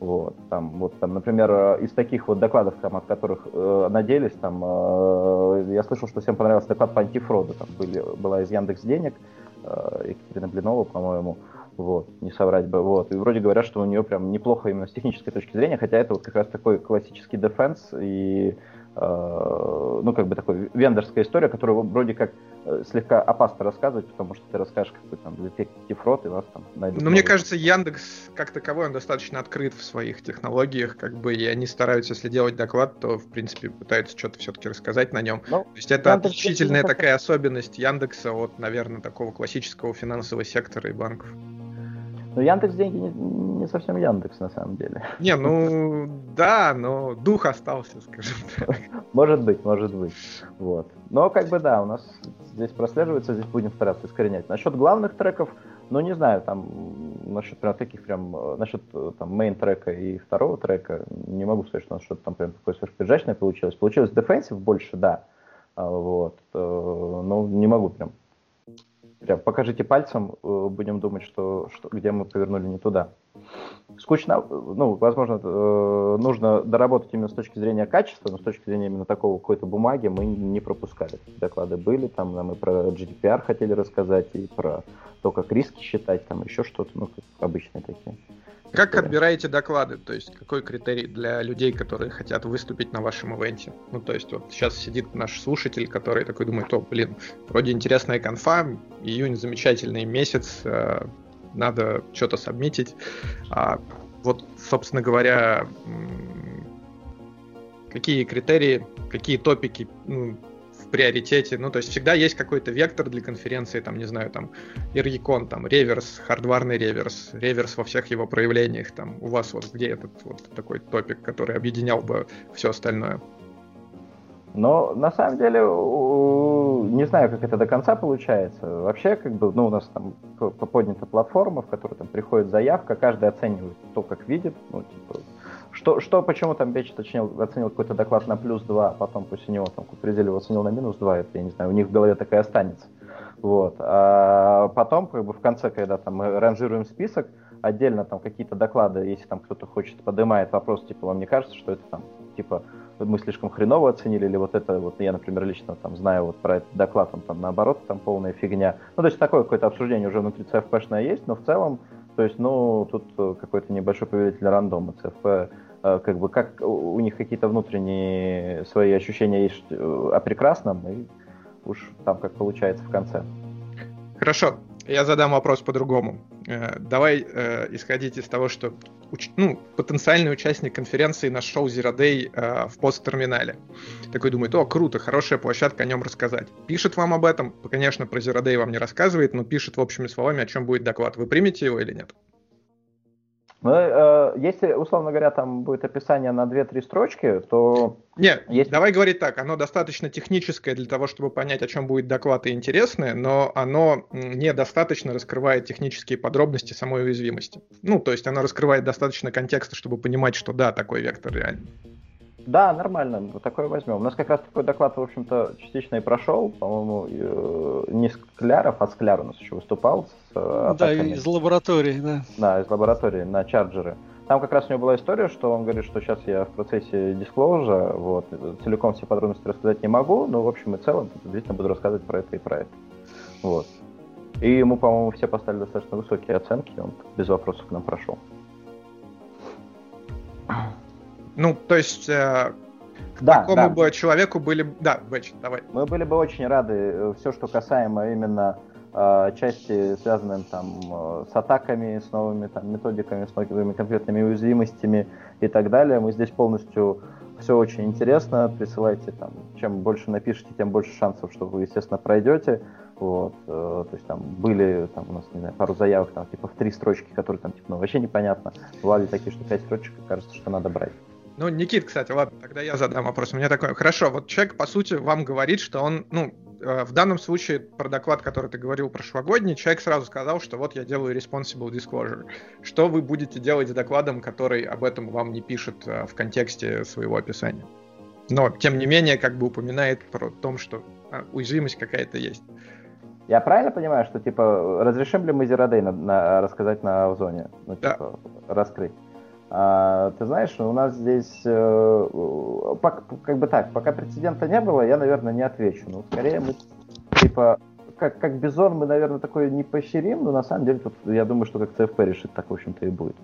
Вот, там, вот, там, например, из таких вот докладов, там, от которых э, надеялись, там, э, я слышал, что всем понравился доклад по антифроду, там были, была из Яндекс Денег, э, Екатерина Блинова, по-моему, вот, не соврать бы, вот, и вроде говорят, что у нее прям неплохо именно с технической точки зрения, хотя это вот как раз такой классический дефенс, и ну, как бы такой вендорская история, которую вроде как э, слегка опасно рассказывать, потому что ты расскажешь какой там детектив рот, и вас там найдут. Ну, мне кажется, Яндекс как таковой, он достаточно открыт в своих технологиях, как бы, и они стараются, если делать доклад, то, в принципе, пытаются что-то все-таки рассказать на нем. Ну, то есть это Яндекс отличительная такая особенность Яндекса от, наверное, такого классического финансового сектора и банков. Но Яндекс деньги не, не совсем Яндекс на самом деле. Не, ну <laughs> да, но дух остался, скажем так. Может быть, может быть. Вот. Но как бы да, у нас здесь прослеживается, здесь будем стараться искоренять. Насчет главных треков, ну не знаю, там насчет прям таких прям, насчет там мейн трека и второго трека, не могу сказать, что у нас что-то там прям такое сверхпиджачное получилось. Получилось defensive больше, да. А, вот. Э, но не могу прям Прям покажите пальцем, э, будем думать, что, что, где мы повернули не туда. Скучно, ну, возможно, э, нужно доработать именно с точки зрения качества, но с точки зрения именно такого какой-то бумаги мы не пропускали. Доклады были, там нам и про GDPR хотели рассказать, и про то, как риски считать, там еще что-то, ну, как обычные такие Как отбираете доклады? То есть какой критерий для людей, которые хотят выступить на вашем ивенте? Ну, то есть вот сейчас сидит наш слушатель, который такой думает, о, блин, вроде интересная конфа, июнь замечательный месяц, э, надо что-то сабмитить. А вот, собственно говоря, какие критерии, какие топики ну, приоритете. Ну, то есть всегда есть какой-то вектор для конференции, там, не знаю, там, Иргикон, там, реверс, хардварный реверс, реверс во всех его проявлениях, там, у вас вот где этот вот такой топик, который объединял бы все остальное? Но на самом деле, не знаю, как это до конца получается. Вообще, как бы, ну, у нас там поднята платформа, в которой там приходит заявка, каждый оценивает то, как видит, ну, типа, что, что почему там Беч оценил, оценил какой-то доклад на плюс 2, а потом после него там Купризель его оценил на минус 2, это, я не знаю, у них в голове такая останется. Вот. А потом, как бы в конце, когда там мы ранжируем список, отдельно там какие-то доклады, если там кто-то хочет, поднимает вопрос, типа, вам не кажется, что это там, типа, мы слишком хреново оценили, или вот это, вот я, например, лично там знаю вот про этот доклад, он там наоборот, там полная фигня. Ну, то есть такое какое-то обсуждение уже внутри CFP-шное есть, но в целом, то есть, ну, тут какой-то небольшой повелитель рандома. CFP Э, как бы как у них какие-то внутренние свои ощущения есть э, о прекрасном, и уж там как получается в конце. Хорошо, я задам вопрос по-другому. Э, давай исходить из того, что ну, потенциальный участник конференции на шоу Zero Day в посттерминале. Такой думает, о, круто, хорошая площадка о нем рассказать. Пишет вам об этом, конечно, про Zero Day вам не рассказывает, но пишет в общими словами, о чем будет доклад. Вы примете его или нет? Ну, э, если, условно говоря, там будет описание на 2-3 строчки, то... Нет, есть... давай говорить так, оно достаточно техническое для того, чтобы понять, о чем будет доклад и интересное, но оно недостаточно раскрывает технические подробности самой уязвимости. Ну, то есть оно раскрывает достаточно контекста, чтобы понимать, что да, такой вектор реальный. Да, нормально, такое возьмем. У нас как раз такой доклад, в общем-то, частично и прошел. По-моему, э, не Скляров, а Скляр у нас еще выступал. С э, да, из лаборатории, да. Да, из лаборатории на чарджеры. Там как раз у него была история, что он говорит, что сейчас я в процессе дисклоужа, вот, целиком все подробности рассказать не могу, но в общем и целом действительно буду рассказывать про это и про это. Вот. И ему, по-моему, все поставили достаточно высокие оценки, он без вопросов к нам прошел. Ну, то есть э, к да, такому да. бы человеку были... Да, Бэч, давай. Мы были бы очень рады э, все, что касаемо именно э, части, связанной там э, с атаками, с новыми там методиками, с новыми конкретными уязвимостями и так далее. Мы здесь полностью все очень интересно. Присылайте там, чем больше напишите, тем больше шансов, что вы, естественно, пройдете. Вот, э, то есть там были там у нас, не знаю, пару заявок, там, типа в три строчки, которые там, типа, ну, вообще непонятно. Бывали такие, что пять строчек, кажется, что надо брать. Ну, Никит, кстати, ладно, тогда я задам вопрос. У меня такой, хорошо, вот человек, по сути, вам говорит, что он, ну, э, в данном случае про доклад, который ты говорил прошлогодний, человек сразу сказал, что вот я делаю responsible disclosure. Что вы будете делать с докладом, который об этом вам не пишет э, в контексте своего описания? Но, тем не менее, как бы упоминает про то, что а, уязвимость какая-то есть. Я правильно понимаю, что, типа, разрешим ли мы Zero Day на, на, рассказать на зоне? Ну, типа, да. раскрыть? А, ты знаешь, у нас здесь э, как бы так, пока прецедента не было, я, наверное, не отвечу. Но скорее мы типа как, как Бизон мы, наверное, такое не поощрим, но на самом деле тут я думаю, что как ЦФП решит, так, в общем-то, и будет.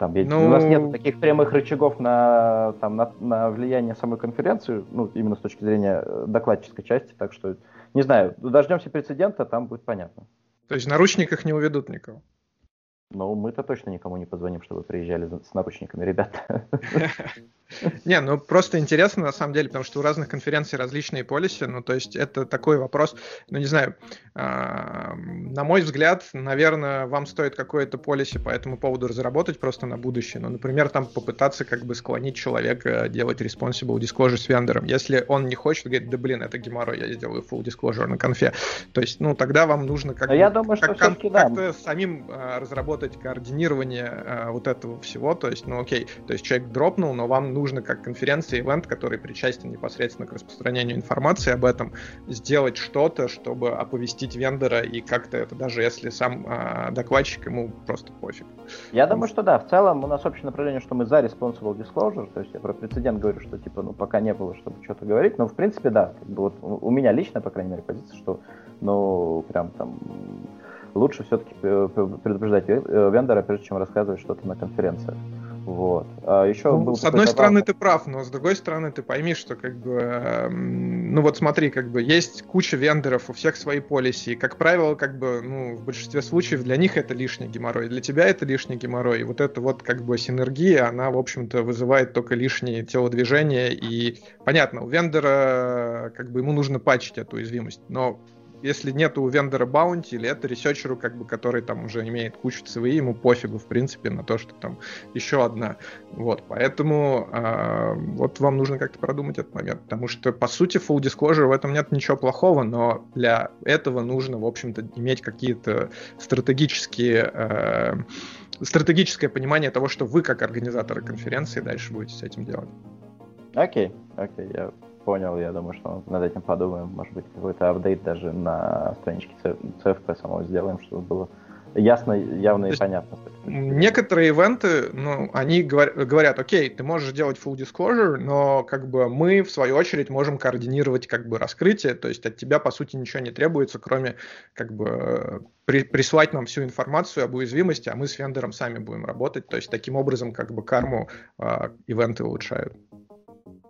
Там, ну... У нас нет таких прямых рычагов на, там, на, на влияние самой конференции, ну, именно с точки зрения э, докладческой части, так что, не знаю, дождемся прецедента, там будет понятно. То есть в наручниках не уведут никого? Ну, мы-то точно никому не позвоним, чтобы приезжали с наручниками, ребята. <laughs> Не, ну просто интересно на самом деле, потому что у разных конференций различные полиси, ну то есть это такой вопрос, ну не знаю, а, на мой взгляд, наверное, вам стоит какое-то полиси по этому поводу разработать просто на будущее, ну, например, там попытаться как бы склонить человека делать responsible disclosure с вендором, если он не хочет, говорит, да блин, это геморрой, я сделаю full disclosure на конфе, то есть, ну тогда вам нужно как-то самим а, разработать координирование а, вот этого всего, то есть, ну окей, то есть человек дропнул, но вам нужно как конференция, ивент, который причастен непосредственно к распространению информации об этом, сделать что-то, чтобы оповестить вендора и как-то это, даже если сам э, докладчик, ему просто пофиг. Я думаю, что да, в целом у нас общее направление, что мы за responsible disclosure, то есть я про прецедент говорю, что типа, ну, пока не было, чтобы что-то говорить, но в принципе, да, вот у меня лично, по крайней мере, позиция, что, ну, прям там лучше все-таки предупреждать вендора, прежде чем рассказывать что-то на конференциях. Вот. А еще ну, был с одной стороны ты прав, но с другой стороны ты пойми, что как бы, э, ну вот смотри, как бы есть куча вендоров, у всех свои полиси, и, как правило, как бы, ну, в большинстве случаев для них это лишний геморрой, для тебя это лишний геморрой, и вот эта вот как бы синергия, она, в общем-то, вызывает только лишние телодвижения, и понятно, у вендора как бы ему нужно патчить эту уязвимость, но если нет у вендора bounty, или это researcher у, как бы, который там уже имеет кучу CVE, ему пофигу, в принципе, на то, что там еще одна. Вот, поэтому э, вот вам нужно как-то продумать этот момент, потому что, по сути, full disclosure в этом нет ничего плохого, но для этого нужно, в общем-то, иметь какие-то стратегические э, стратегическое понимание того, что вы, как организаторы конференции, дальше будете с этим делать. Окей, okay, окей, okay, я понял, я думаю, что над этим подумаем. Может быть, какой-то апдейт даже на страничке CFP самого сделаем, чтобы было ясно, явно и понятно. Некоторые ивенты, ну, они говорят, окей, ты можешь делать full disclosure, но как бы мы, в свою очередь, можем координировать как бы раскрытие, то есть от тебя, по сути, ничего не требуется, кроме как бы при, прислать нам всю информацию об уязвимости, а мы с вендором сами будем работать, то есть таким образом как бы карму э, ивенты улучшают.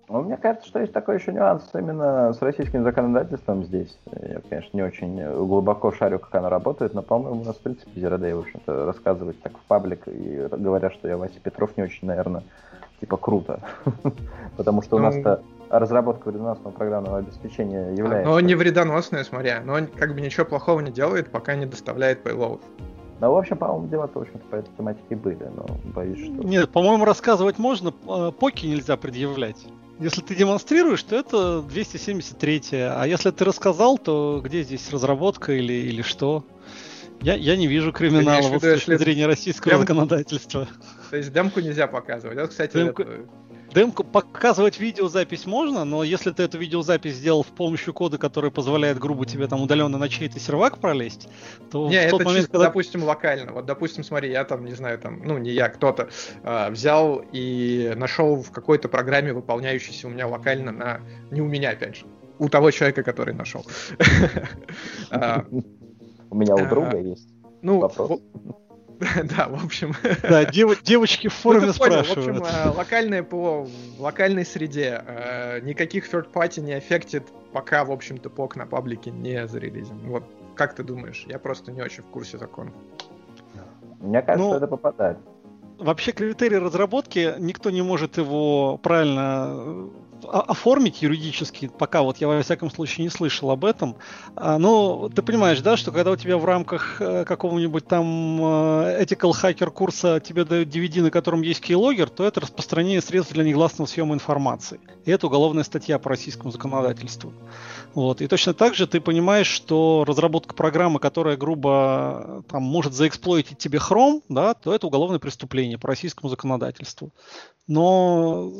Ну, мне кажется, что есть такой еще нюанс именно с российским законодательством здесь. Я, конечно, не очень глубоко шарю, как оно работает, но, по-моему, у нас, в принципе, Day, в общем-то, рассказывать так в паблик и говорят, что я Вася Петров не очень, наверное, типа круто. <laughs> Потому что у ну, нас-то разработка вредоносного программного обеспечения является... Но не вредоносное, смотря, но он как бы ничего плохого не делает, пока не доставляет payload. Ну, в общем, по-моему, дела-то, в общем-то, по этой тематике были, но боюсь, что... Нет, по-моему, рассказывать можно, а поки нельзя предъявлять. Если ты демонстрируешь, то это 273, а если ты рассказал, то где здесь разработка или, или что? Я, я не вижу криминала вот, с точки зрения российского дем... законодательства. То есть демку нельзя показывать. Вот, кстати, демку... это... Демку показывать видеозапись можно, но если ты эту видеозапись сделал с помощью кода, который позволяет, грубо тебе там удаленно на чей-то сервак пролезть, то не, в тот это момент, чисто, когда... допустим, локально. Вот, допустим, смотри, я там, не знаю, там, ну, не я, кто-то э, взял и нашел в какой-то программе, выполняющейся у меня локально на... Не у меня, опять же, у того человека, который нашел. <laughs> У меня у друга есть. Ну, <laughs> Да, в общем. Да, дев, девочки в ну, форме ну, спрашивают. Понял, в общем, э, локальное ПО в локальной среде. Э, никаких third party не аффектит, пока, в общем-то, ПОК на паблике не зарелизен. Вот как ты думаешь? Я просто не очень в курсе закона. Мне кажется, ну, это попадает. Вообще критерий разработки, никто не может его правильно оформить юридически, пока вот я во всяком случае не слышал об этом. А, но ты понимаешь, да, что когда у тебя в рамках э, какого-нибудь там э, ethical hacker курса тебе дают DVD, на котором есть keylogger, то это распространение средств для негласного съема информации. И это уголовная статья по российскому законодательству. Вот. И точно так же ты понимаешь, что разработка программы, которая грубо там, может заэксплойтить тебе Chrome, да, то это уголовное преступление по российскому законодательству. Но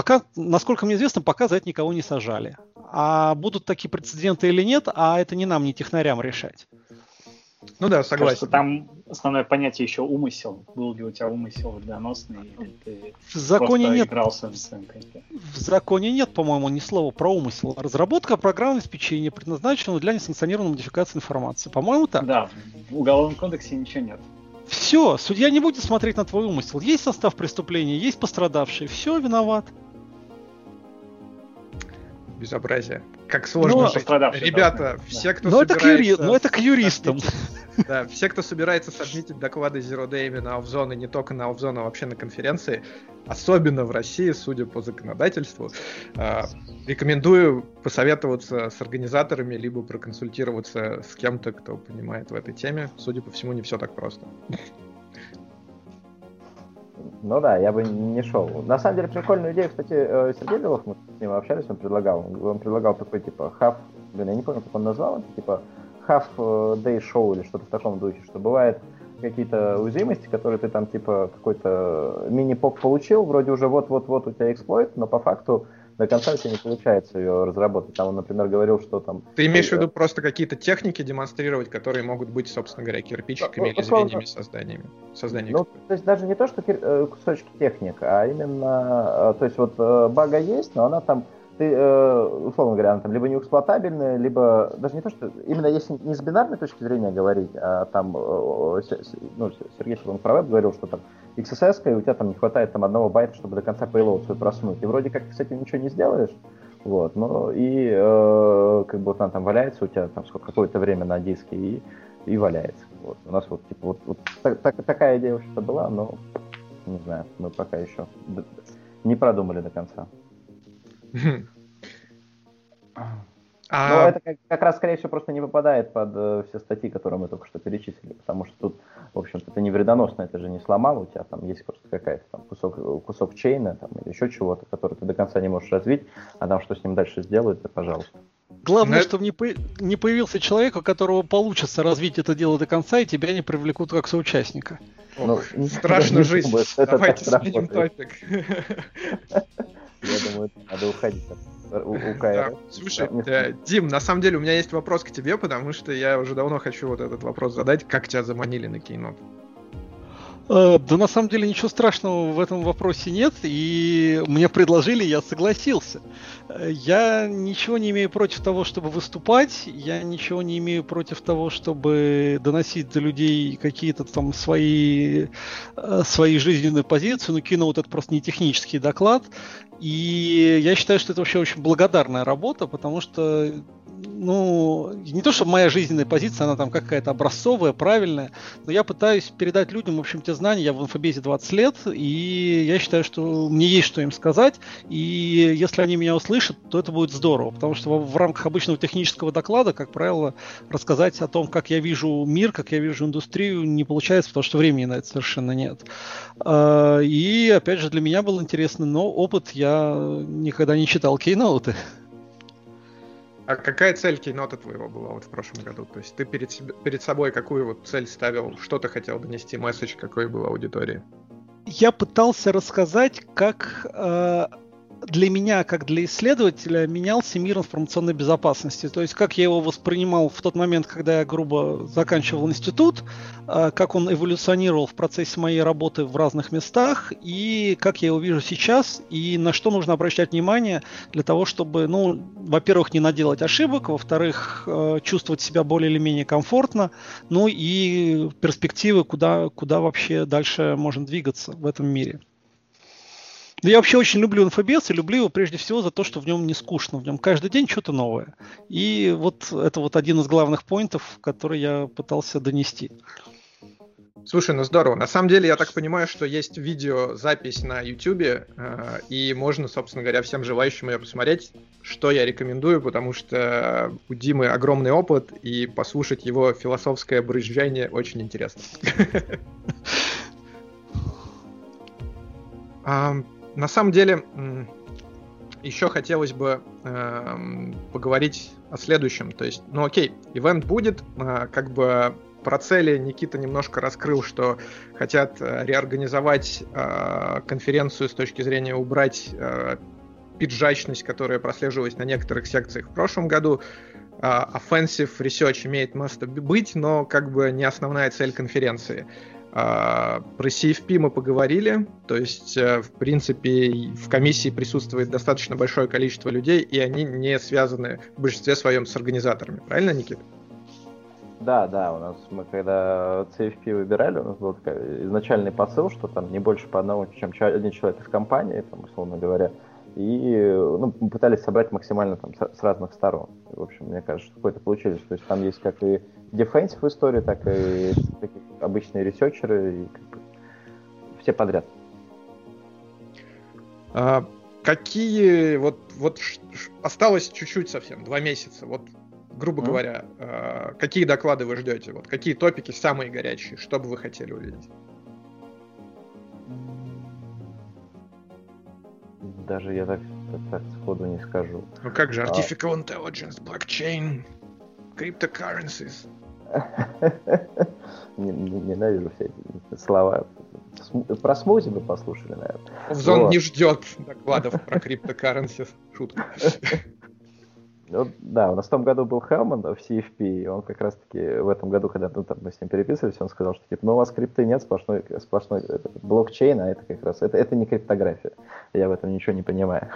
Пока, насколько мне известно, пока за это никого не сажали. А будут такие прецеденты или нет, а это не нам, не технарям решать. Ну да, согласен. Кажется, там основное понятие еще умысел. Был ли у тебя умысел вредоносный, или ты в законе нет. игрался в В законе нет, по-моему, ни слова про умысел. Разработка программного обеспечения предназначена для несанкционированной модификации информации. По-моему, так. Да, в Уголовном кодексе ничего нет. Все, судья не будет смотреть на твой умысел. Есть состав преступления, есть пострадавший. Все, виноват. Безобразие. Как сложно ну, жить. Ребята, да. все, кто ну, собирается... Это к юри... Ну, это к юристам. Да, все, кто собирается сабмитить доклады Zero Day именно Офзон, и не только на Офзон, а вообще на конференции, особенно в России, судя по законодательству, а, рекомендую посоветоваться с организаторами, либо проконсультироваться с кем-то, кто понимает в этой теме. Судя по всему, не все так просто. Ну да, я бы не шел. На самом деле, прикольную идею, кстати, э, Сергей Белов, мы с ним общались, он предлагал. Он предлагал такой, типа, half, блин, я не помню, как он назвал это, типа, half э, day show или что-то в таком духе, что бывает какие-то уязвимости, которые ты там, типа, какой-то мини-пок получил, вроде уже вот-вот-вот у тебя эксплойт, но по факту до конца тебя не получается ее разработать. Там он, например, говорил, что там... Ты имеешь в виду просто какие-то техники демонстрировать, которые могут быть, собственно говоря, кирпичиками ну, или звеньями созданиями? Создания ну, то есть даже не то, что э, кусочки техник, а именно... Э, то есть вот э, бага есть, но она там ты, э, условно говоря, она там либо неэксплуатабельная, либо даже не то, что именно если не с бинарной точки зрения говорить, а там ну, Сергей Шелон про говорил, что там XSS, и у тебя там не хватает там одного байта, чтобы до конца payload свой проснуть. И вроде как с этим ничего не сделаешь. Вот, ну и э, как бы вот она там валяется у тебя там сколько, какое-то время на диске и, и валяется. Вот. У нас вот, типа, вот, вот так, так, такая идея вообще-то была, но не знаю, мы пока еще не продумали до конца. А... Но это как, как раз, скорее всего, просто не попадает под э, все статьи, которые мы только что перечислили, потому что тут, в общем-то, это не вредоносно, это же не сломало, у тебя там есть просто какая-то там кусок, кусок чейна там, или еще чего-то, который ты до конца не можешь развить, а там что с ним дальше сделают, это пожалуйста. Главное, Но... чтобы не, по... не появился человек, у которого получится развить это дело до конца, и тебя не привлекут как соучастника. Ох, ну, <laughs> страшно жить. Давайте сменим топик. <laughs> Я думаю, надо уходить у, у Да. Слушай, да, Дим, на самом деле у меня есть вопрос к тебе, потому что я уже давно хочу вот этот вопрос задать. Как тебя заманили на Keynote? Э, да на самом деле ничего страшного в этом вопросе нет, и мне предложили, я согласился. Э, я ничего не имею против того, чтобы выступать, я ничего не имею против того, чтобы доносить до людей какие-то там свои, э, свои жизненные позиции, но кино вот это просто не технический доклад, и я считаю, что это вообще очень благодарная работа, потому что ну, не то, чтобы моя жизненная позиция, она там какая-то образцовая, правильная, но я пытаюсь передать людям, в общем, те знания. Я в инфобезе 20 лет, и я считаю, что мне есть что им сказать, и если они меня услышат, то это будет здорово, потому что в, рамках обычного технического доклада, как правило, рассказать о том, как я вижу мир, как я вижу индустрию, не получается, потому что времени на это совершенно нет. А, и, опять же, для меня было интересно, но опыт я никогда не читал кейноуты. А какая цель кейнота твоего была вот в прошлом году? То есть ты перед, себе, перед собой какую вот цель ставил? Что ты хотел донести? Месседж какой был аудитории? Я пытался рассказать, как э, для меня, как для исследователя, менялся мир информационной безопасности. То есть, как я его воспринимал в тот момент, когда я грубо заканчивал институт, а, как он эволюционировал в процессе моей работы в разных местах, и как я его вижу сейчас, и на что нужно обращать внимание для того, чтобы, ну, во-первых, не наделать ошибок, во-вторых, а, чувствовать себя более или менее комфортно, ну и перспективы, куда, куда вообще дальше можно двигаться в этом мире. Я вообще очень люблю инфобес и люблю его прежде всего за то, что в нем не скучно, в нем каждый день что-то новое. И вот это вот один из главных поинтов, который я пытался донести. Слушай, ну здорово. На самом деле, я так понимаю, что есть видеозапись на YouTube, э, и можно, собственно говоря, всем желающим ее посмотреть, что я рекомендую, потому что у Димы огромный опыт, и послушать его философское брызжание очень интересно. <laughs> На самом деле, еще хотелось бы э, поговорить о следующем. То есть, ну окей, ивент будет, э, как бы про цели Никита немножко раскрыл, что хотят э, реорганизовать э, конференцию с точки зрения убрать э, пиджачность, которая прослеживалась на некоторых секциях в прошлом году. Uh, offensive research имеет место быть, но как бы не основная цель конференции. Про CFP мы поговорили, то есть, э, в принципе, в комиссии присутствует достаточно большое количество людей, и они не связаны в большинстве своем с организаторами. Правильно, Никита? Да, да, у нас мы когда CFP выбирали, у нас был такой изначальный посыл, что там не больше по одному, чем один человек из компании, там, условно говоря, и ну, мы пытались собрать максимально там с разных сторон. В общем, мне кажется, что какой-то получилось. То есть там есть как и дефенсив истории, так и обычные ресерчеры, и как бы все подряд. А, какие вот вот осталось чуть-чуть совсем два месяца. Вот грубо mm. говоря, а, какие доклады вы ждете? Вот какие топики самые горячие? Что бы вы хотели увидеть? Даже я так, так, так сходу не скажу. Ну как же, а Artificial а... Intelligence, Blockchain, Cryptocurrencies. Ненавижу все эти слова. Про смузи мы послушали, наверное. Зон не ждет докладов про криптокарренси. Шутка. Ну, да, у нас в том году был Хелман в CFP, и он как раз-таки в этом году, когда ну, там, мы с ним переписывались, он сказал, что типа, ну у вас крипты нет, сплошной, сплошной блокчейн, а это как раз, это, это не криптография. Я в этом ничего не понимаю.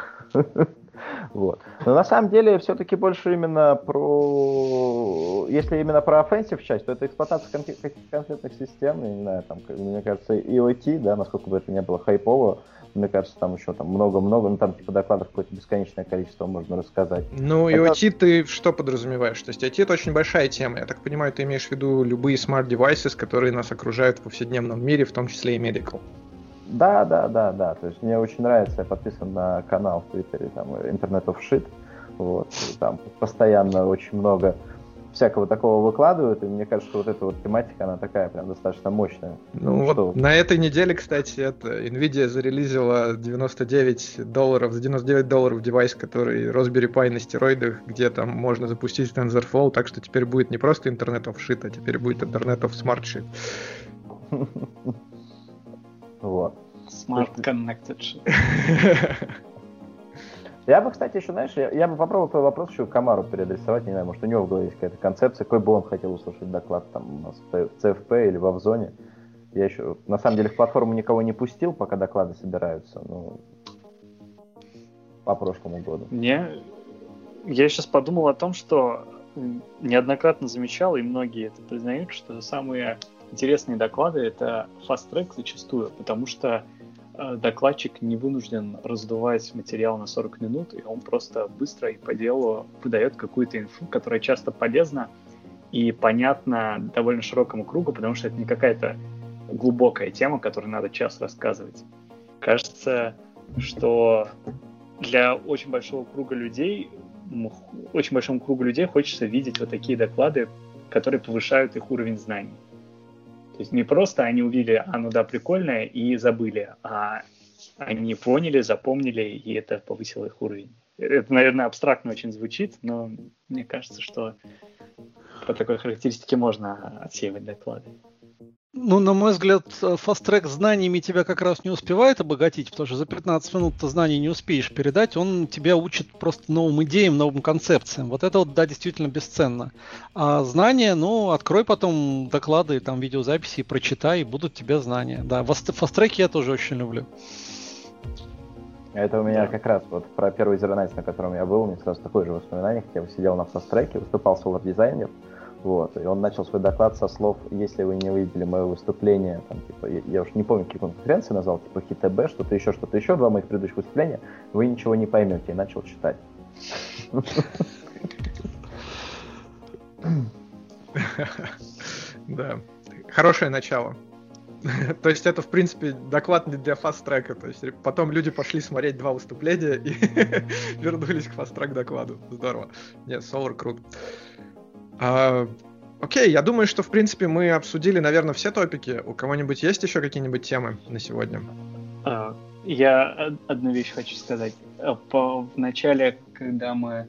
Вот. Но на самом деле все-таки больше именно про... Если именно про offensive часть, то это эксплуатация каких-то конкретных систем, я не знаю, там, мне кажется, IoT, да, насколько бы это не было хайпово, мне кажется, там еще там много-много, ну там типа докладов какое-то бесконечное количество можно рассказать. Ну, это... IoT ты что подразумеваешь? То есть IoT это очень большая тема. Я так понимаю, ты имеешь в виду любые devices, которые нас окружают в повседневном мире, в том числе и medical. Да, да, да, да. То есть мне очень нравится, я подписан на канал в Твиттере, там, Internet of Shit. Вот, и там постоянно очень много всякого такого выкладывают, и мне кажется, что вот эта вот тематика, она такая прям достаточно мощная. Ну, ну вот на этой неделе, кстати, это Nvidia зарелизила 99 долларов, за 99 долларов девайс, который Raspberry Pi на стероидах, где там можно запустить TensorFlow, так что теперь будет не просто Internet of Shit, а теперь будет Internet of Smart Shit. <laughs> Вот. Smart Connected Shit. Я бы, кстати, еще, знаешь, я, я бы попробовал твой вопрос еще Камару переадресовать, не знаю, может, у него в голове есть какая-то концепция, какой бы он хотел услышать доклад там у нас в CFP или в Авзоне. Я еще, на самом деле, в платформу никого не пустил, пока доклады собираются, ну, по прошлому году. Не, я сейчас подумал о том, что неоднократно замечал, и многие это признают, что самые интересные доклады — это фаст-трек зачастую, потому что Э, докладчик не вынужден раздувать материал на 40 минут, и он просто быстро и по делу выдает какую-то инфу, которая часто полезна и понятна довольно широкому кругу, потому что это не какая-то глубокая тема, которую надо час рассказывать. Кажется, что для очень большого круга людей, очень большому кругу людей хочется видеть вот такие доклады, которые повышают их уровень знаний. То есть не просто они увидели, а ну да, прикольное, и забыли, а они поняли, запомнили, и это повысило их уровень. Это, наверное, абстрактно очень звучит, но мне кажется, что по такой характеристике можно отсеивать доклады. Ну, на мой взгляд, фаст-трек знаниями тебя как раз не успевает обогатить, потому что за 15 минут ты знаний не успеешь передать, он тебя учит просто новым идеям, новым концепциям. Вот это вот, да, действительно бесценно. А знания, ну, открой потом доклады, там, видеозаписи, прочитай, и будут тебе знания. Да, фаст-треки я тоже очень люблю. Это у меня да. как раз вот про первый Nights, на котором я был, у меня сразу такое же воспоминание, как я сидел на фаст-треке, выступал солар дизайнер, вот. И он начал свой доклад со слов, если вы не видели мое выступление, там, типа, я, я уж не помню, какие конференции назвал, типа ХТБ, что-то еще, что-то еще, два моих предыдущих выступления, вы ничего не поймете. И начал читать. <laughs> Да, хорошее начало. <laughs> То есть это, в принципе, доклад не для фаст-трека. То есть потом люди пошли смотреть два выступления и <laughs> вернулись к фаст-трек докладу. Здорово. Нет, Solar крут. А, окей, я думаю, что, в принципе, мы обсудили, наверное, все топики. У кого-нибудь есть еще какие-нибудь темы на сегодня? А, я одну вещь хочу сказать. По, в начале, когда мы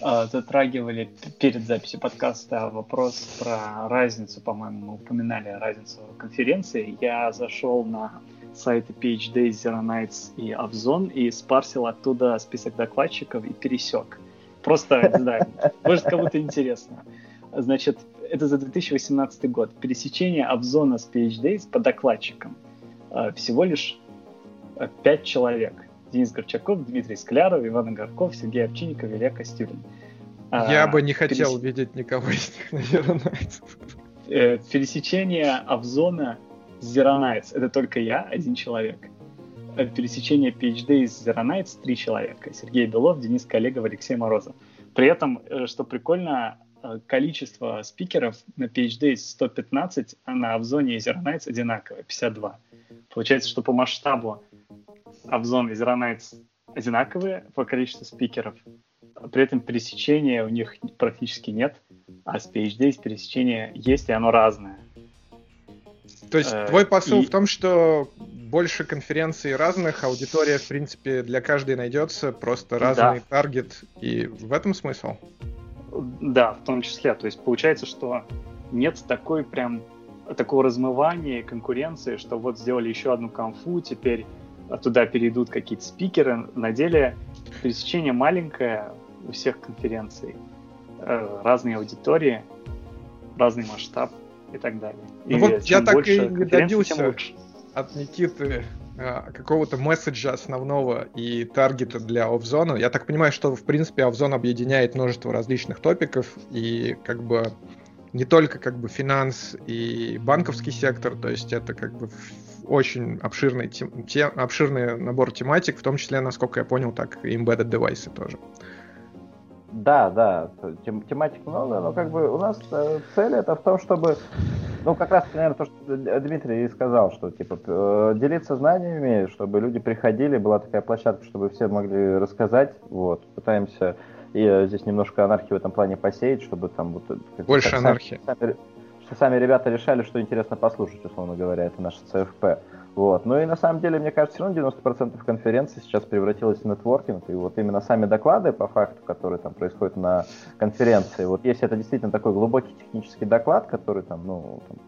а, затрагивали перед записью подкаста вопрос про разницу, по-моему, мы упоминали разницу конференции, я зашел на сайты PhD, Zero Nights и Avzon и спарсил оттуда список докладчиков и пересек. Просто, не знаю, может, кому-то интересно. Значит, это за 2018 год. Пересечение Обзона с PhD по докладчикам. А, всего лишь 5 а, человек. Денис Горчаков, Дмитрий Скляров, Иван Огарков, Сергей Овчинников, Илья Костюрин. А, Я бы не хотел Перес... видеть никого из них, наверное. Э, пересечение Обзона с Zero Nights — это только я, один человек. Э, пересечение PhD из Zero Nights три человека. Сергей Белов, Денис Коллегов, Алексей Морозов. При этом, э, что прикольно, э, количество спикеров на PhD 115, а на Авзоне и Zero Nights одинаковое, 52. Получается, что по масштабу Авзон и Zero Nights одинаковые по количеству спикеров. При этом пересечения у них практически нет, а с PhD пересечения есть, и оно разное. То есть твой посыл и... в том, что больше конференций разных, аудитория, в принципе, для каждой найдется, просто разный да. таргет, и в этом смысл? Да, в том числе. То есть получается, что нет такой прям такого размывания конкуренции, что вот сделали еще одну конфу, теперь туда перейдут какие-то спикеры. На деле пересечение маленькое у всех конференций, э, разные аудитории, разный масштаб и так далее. Ну и вот я так и не добился от Никиты а, какого-то месседжа основного и таргета для офзона. Я так понимаю, что в принципе офзон объединяет множество различных топиков и как бы не только как бы финанс и банковский сектор, то есть это как бы очень обширный, тем, те, обширный набор тематик, в том числе, насколько я понял, так и embedded девайсы тоже. Да, да, тем, тематик много, но как бы у нас э, цель это в том, чтобы, ну как раз, наверное, то, что Дмитрий сказал, что типа э, делиться знаниями, чтобы люди приходили, была такая площадка, чтобы все могли рассказать, вот, пытаемся и э, здесь немножко анархии в этом плане посеять, чтобы там вот... Больше как, анархии. Сами, что сами ребята решали, что интересно послушать, условно говоря, это наше ЦФП. Вот. Ну и на самом деле, мне кажется, все равно 90% конференции сейчас превратилось в нетворкинг, и вот именно сами доклады, по факту, которые там происходят на конференции, вот если это действительно такой глубокий технический доклад, который там, ну, там,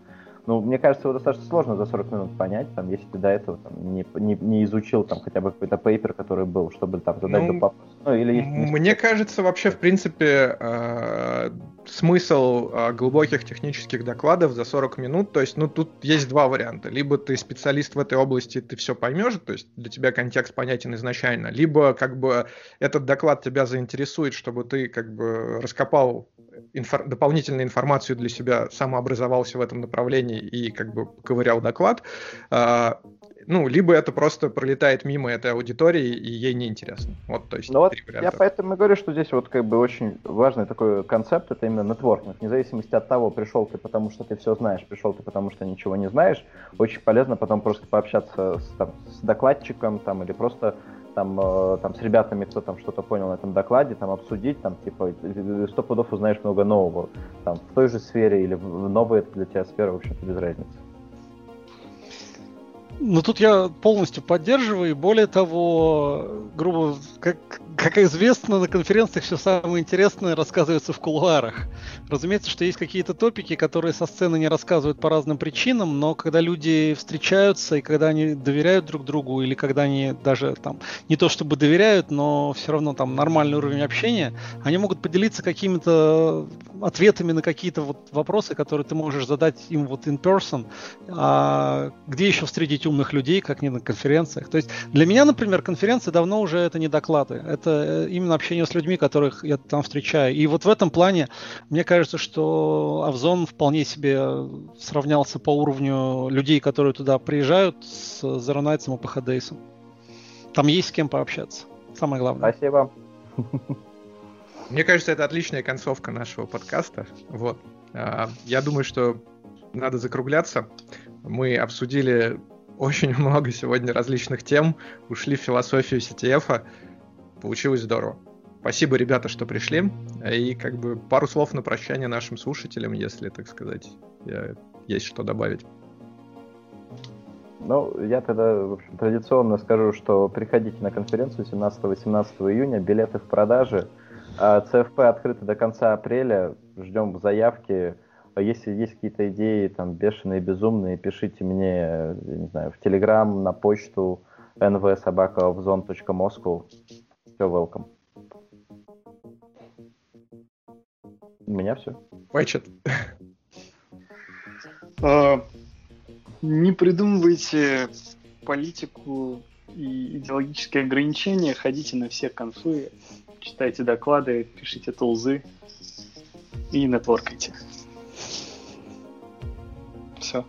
ну, мне кажется, его достаточно сложно за 40 минут понять, там, если ты до этого там, не, не, не изучил там хотя бы какой-то пейпер, который был, чтобы там задать ну, вопрос. Ну, или Мне кажется, вообще, в принципе, э, смысл э, глубоких технических докладов за 40 минут, то есть, ну, тут есть два варианта. Либо ты специалист в этой области, ты все поймешь, то есть для тебя контекст понятен изначально, либо как бы этот доклад тебя заинтересует, чтобы ты как бы раскопал инфор- дополнительную информацию для себя, самообразовался в этом направлении и как бы ковырял доклад, а, ну, либо это просто пролетает мимо этой аудитории, и ей неинтересно. Вот, то есть, ну вот я поэтому и говорю, что здесь вот как бы очень важный такой концепт, это именно нетворкинг. Вне зависимости от того, пришел ты потому, что ты все знаешь, пришел ты потому, что ничего не знаешь, очень полезно потом просто пообщаться с, там, с докладчиком там, или просто там, э, там с ребятами, кто там что-то понял на этом докладе, там обсудить, там типа сто пудов узнаешь много нового, там в той же сфере или в новой для тебя сфера, в общем-то без разницы. Ну тут я полностью поддерживаю, и более того, грубо, как, как известно, на конференциях все самое интересное рассказывается в кулуарах. Разумеется, что есть какие-то топики, которые со сцены не рассказывают по разным причинам, но когда люди встречаются, и когда они доверяют друг другу, или когда они даже там не то чтобы доверяют, но все равно там нормальный уровень общения, они могут поделиться какими-то ответами на какие-то вот вопросы, которые ты можешь задать им вот in person. А где еще встретить умных людей, как не на конференциях? То есть для меня, например, конференции давно уже это не доклады. Это это именно общение с людьми, которых я там встречаю. И вот в этом плане, мне кажется, что Авзон вполне себе сравнялся по уровню людей, которые туда приезжают с Заранайцем и Пахадейсом. Там есть с кем пообщаться. Самое главное. Спасибо. Мне кажется, это отличная концовка нашего подкаста. Вот. А, я думаю, что надо закругляться. Мы обсудили очень <laughs> много сегодня различных тем, ушли в философию CTF. Получилось здорово. Спасибо, ребята, что пришли. И как бы пару слов на прощание нашим слушателям, если, так сказать, есть что добавить. Ну, я тогда, в общем, традиционно скажу, что приходите на конференцию 17-18 июня, билеты в продаже. А ЦФП открыты до конца апреля, ждем заявки. Если есть какие-то идеи, там, бешеные, безумные, пишите мне, я не знаю, в Телеграм, на почту nvsobaka.moscow. Все, welcome. У меня все. Хватит. А, не придумывайте политику и идеологические ограничения, ходите на все конфы, читайте доклады, пишите тулзы и нетворкайте. Все.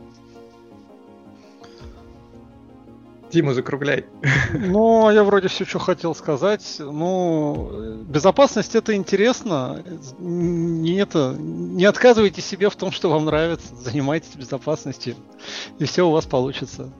Дима, закругляй. Ну, я вроде все, что хотел сказать. Ну, безопасность это интересно. Не, это, не отказывайте себе в том, что вам нравится. Занимайтесь безопасностью, и все у вас получится.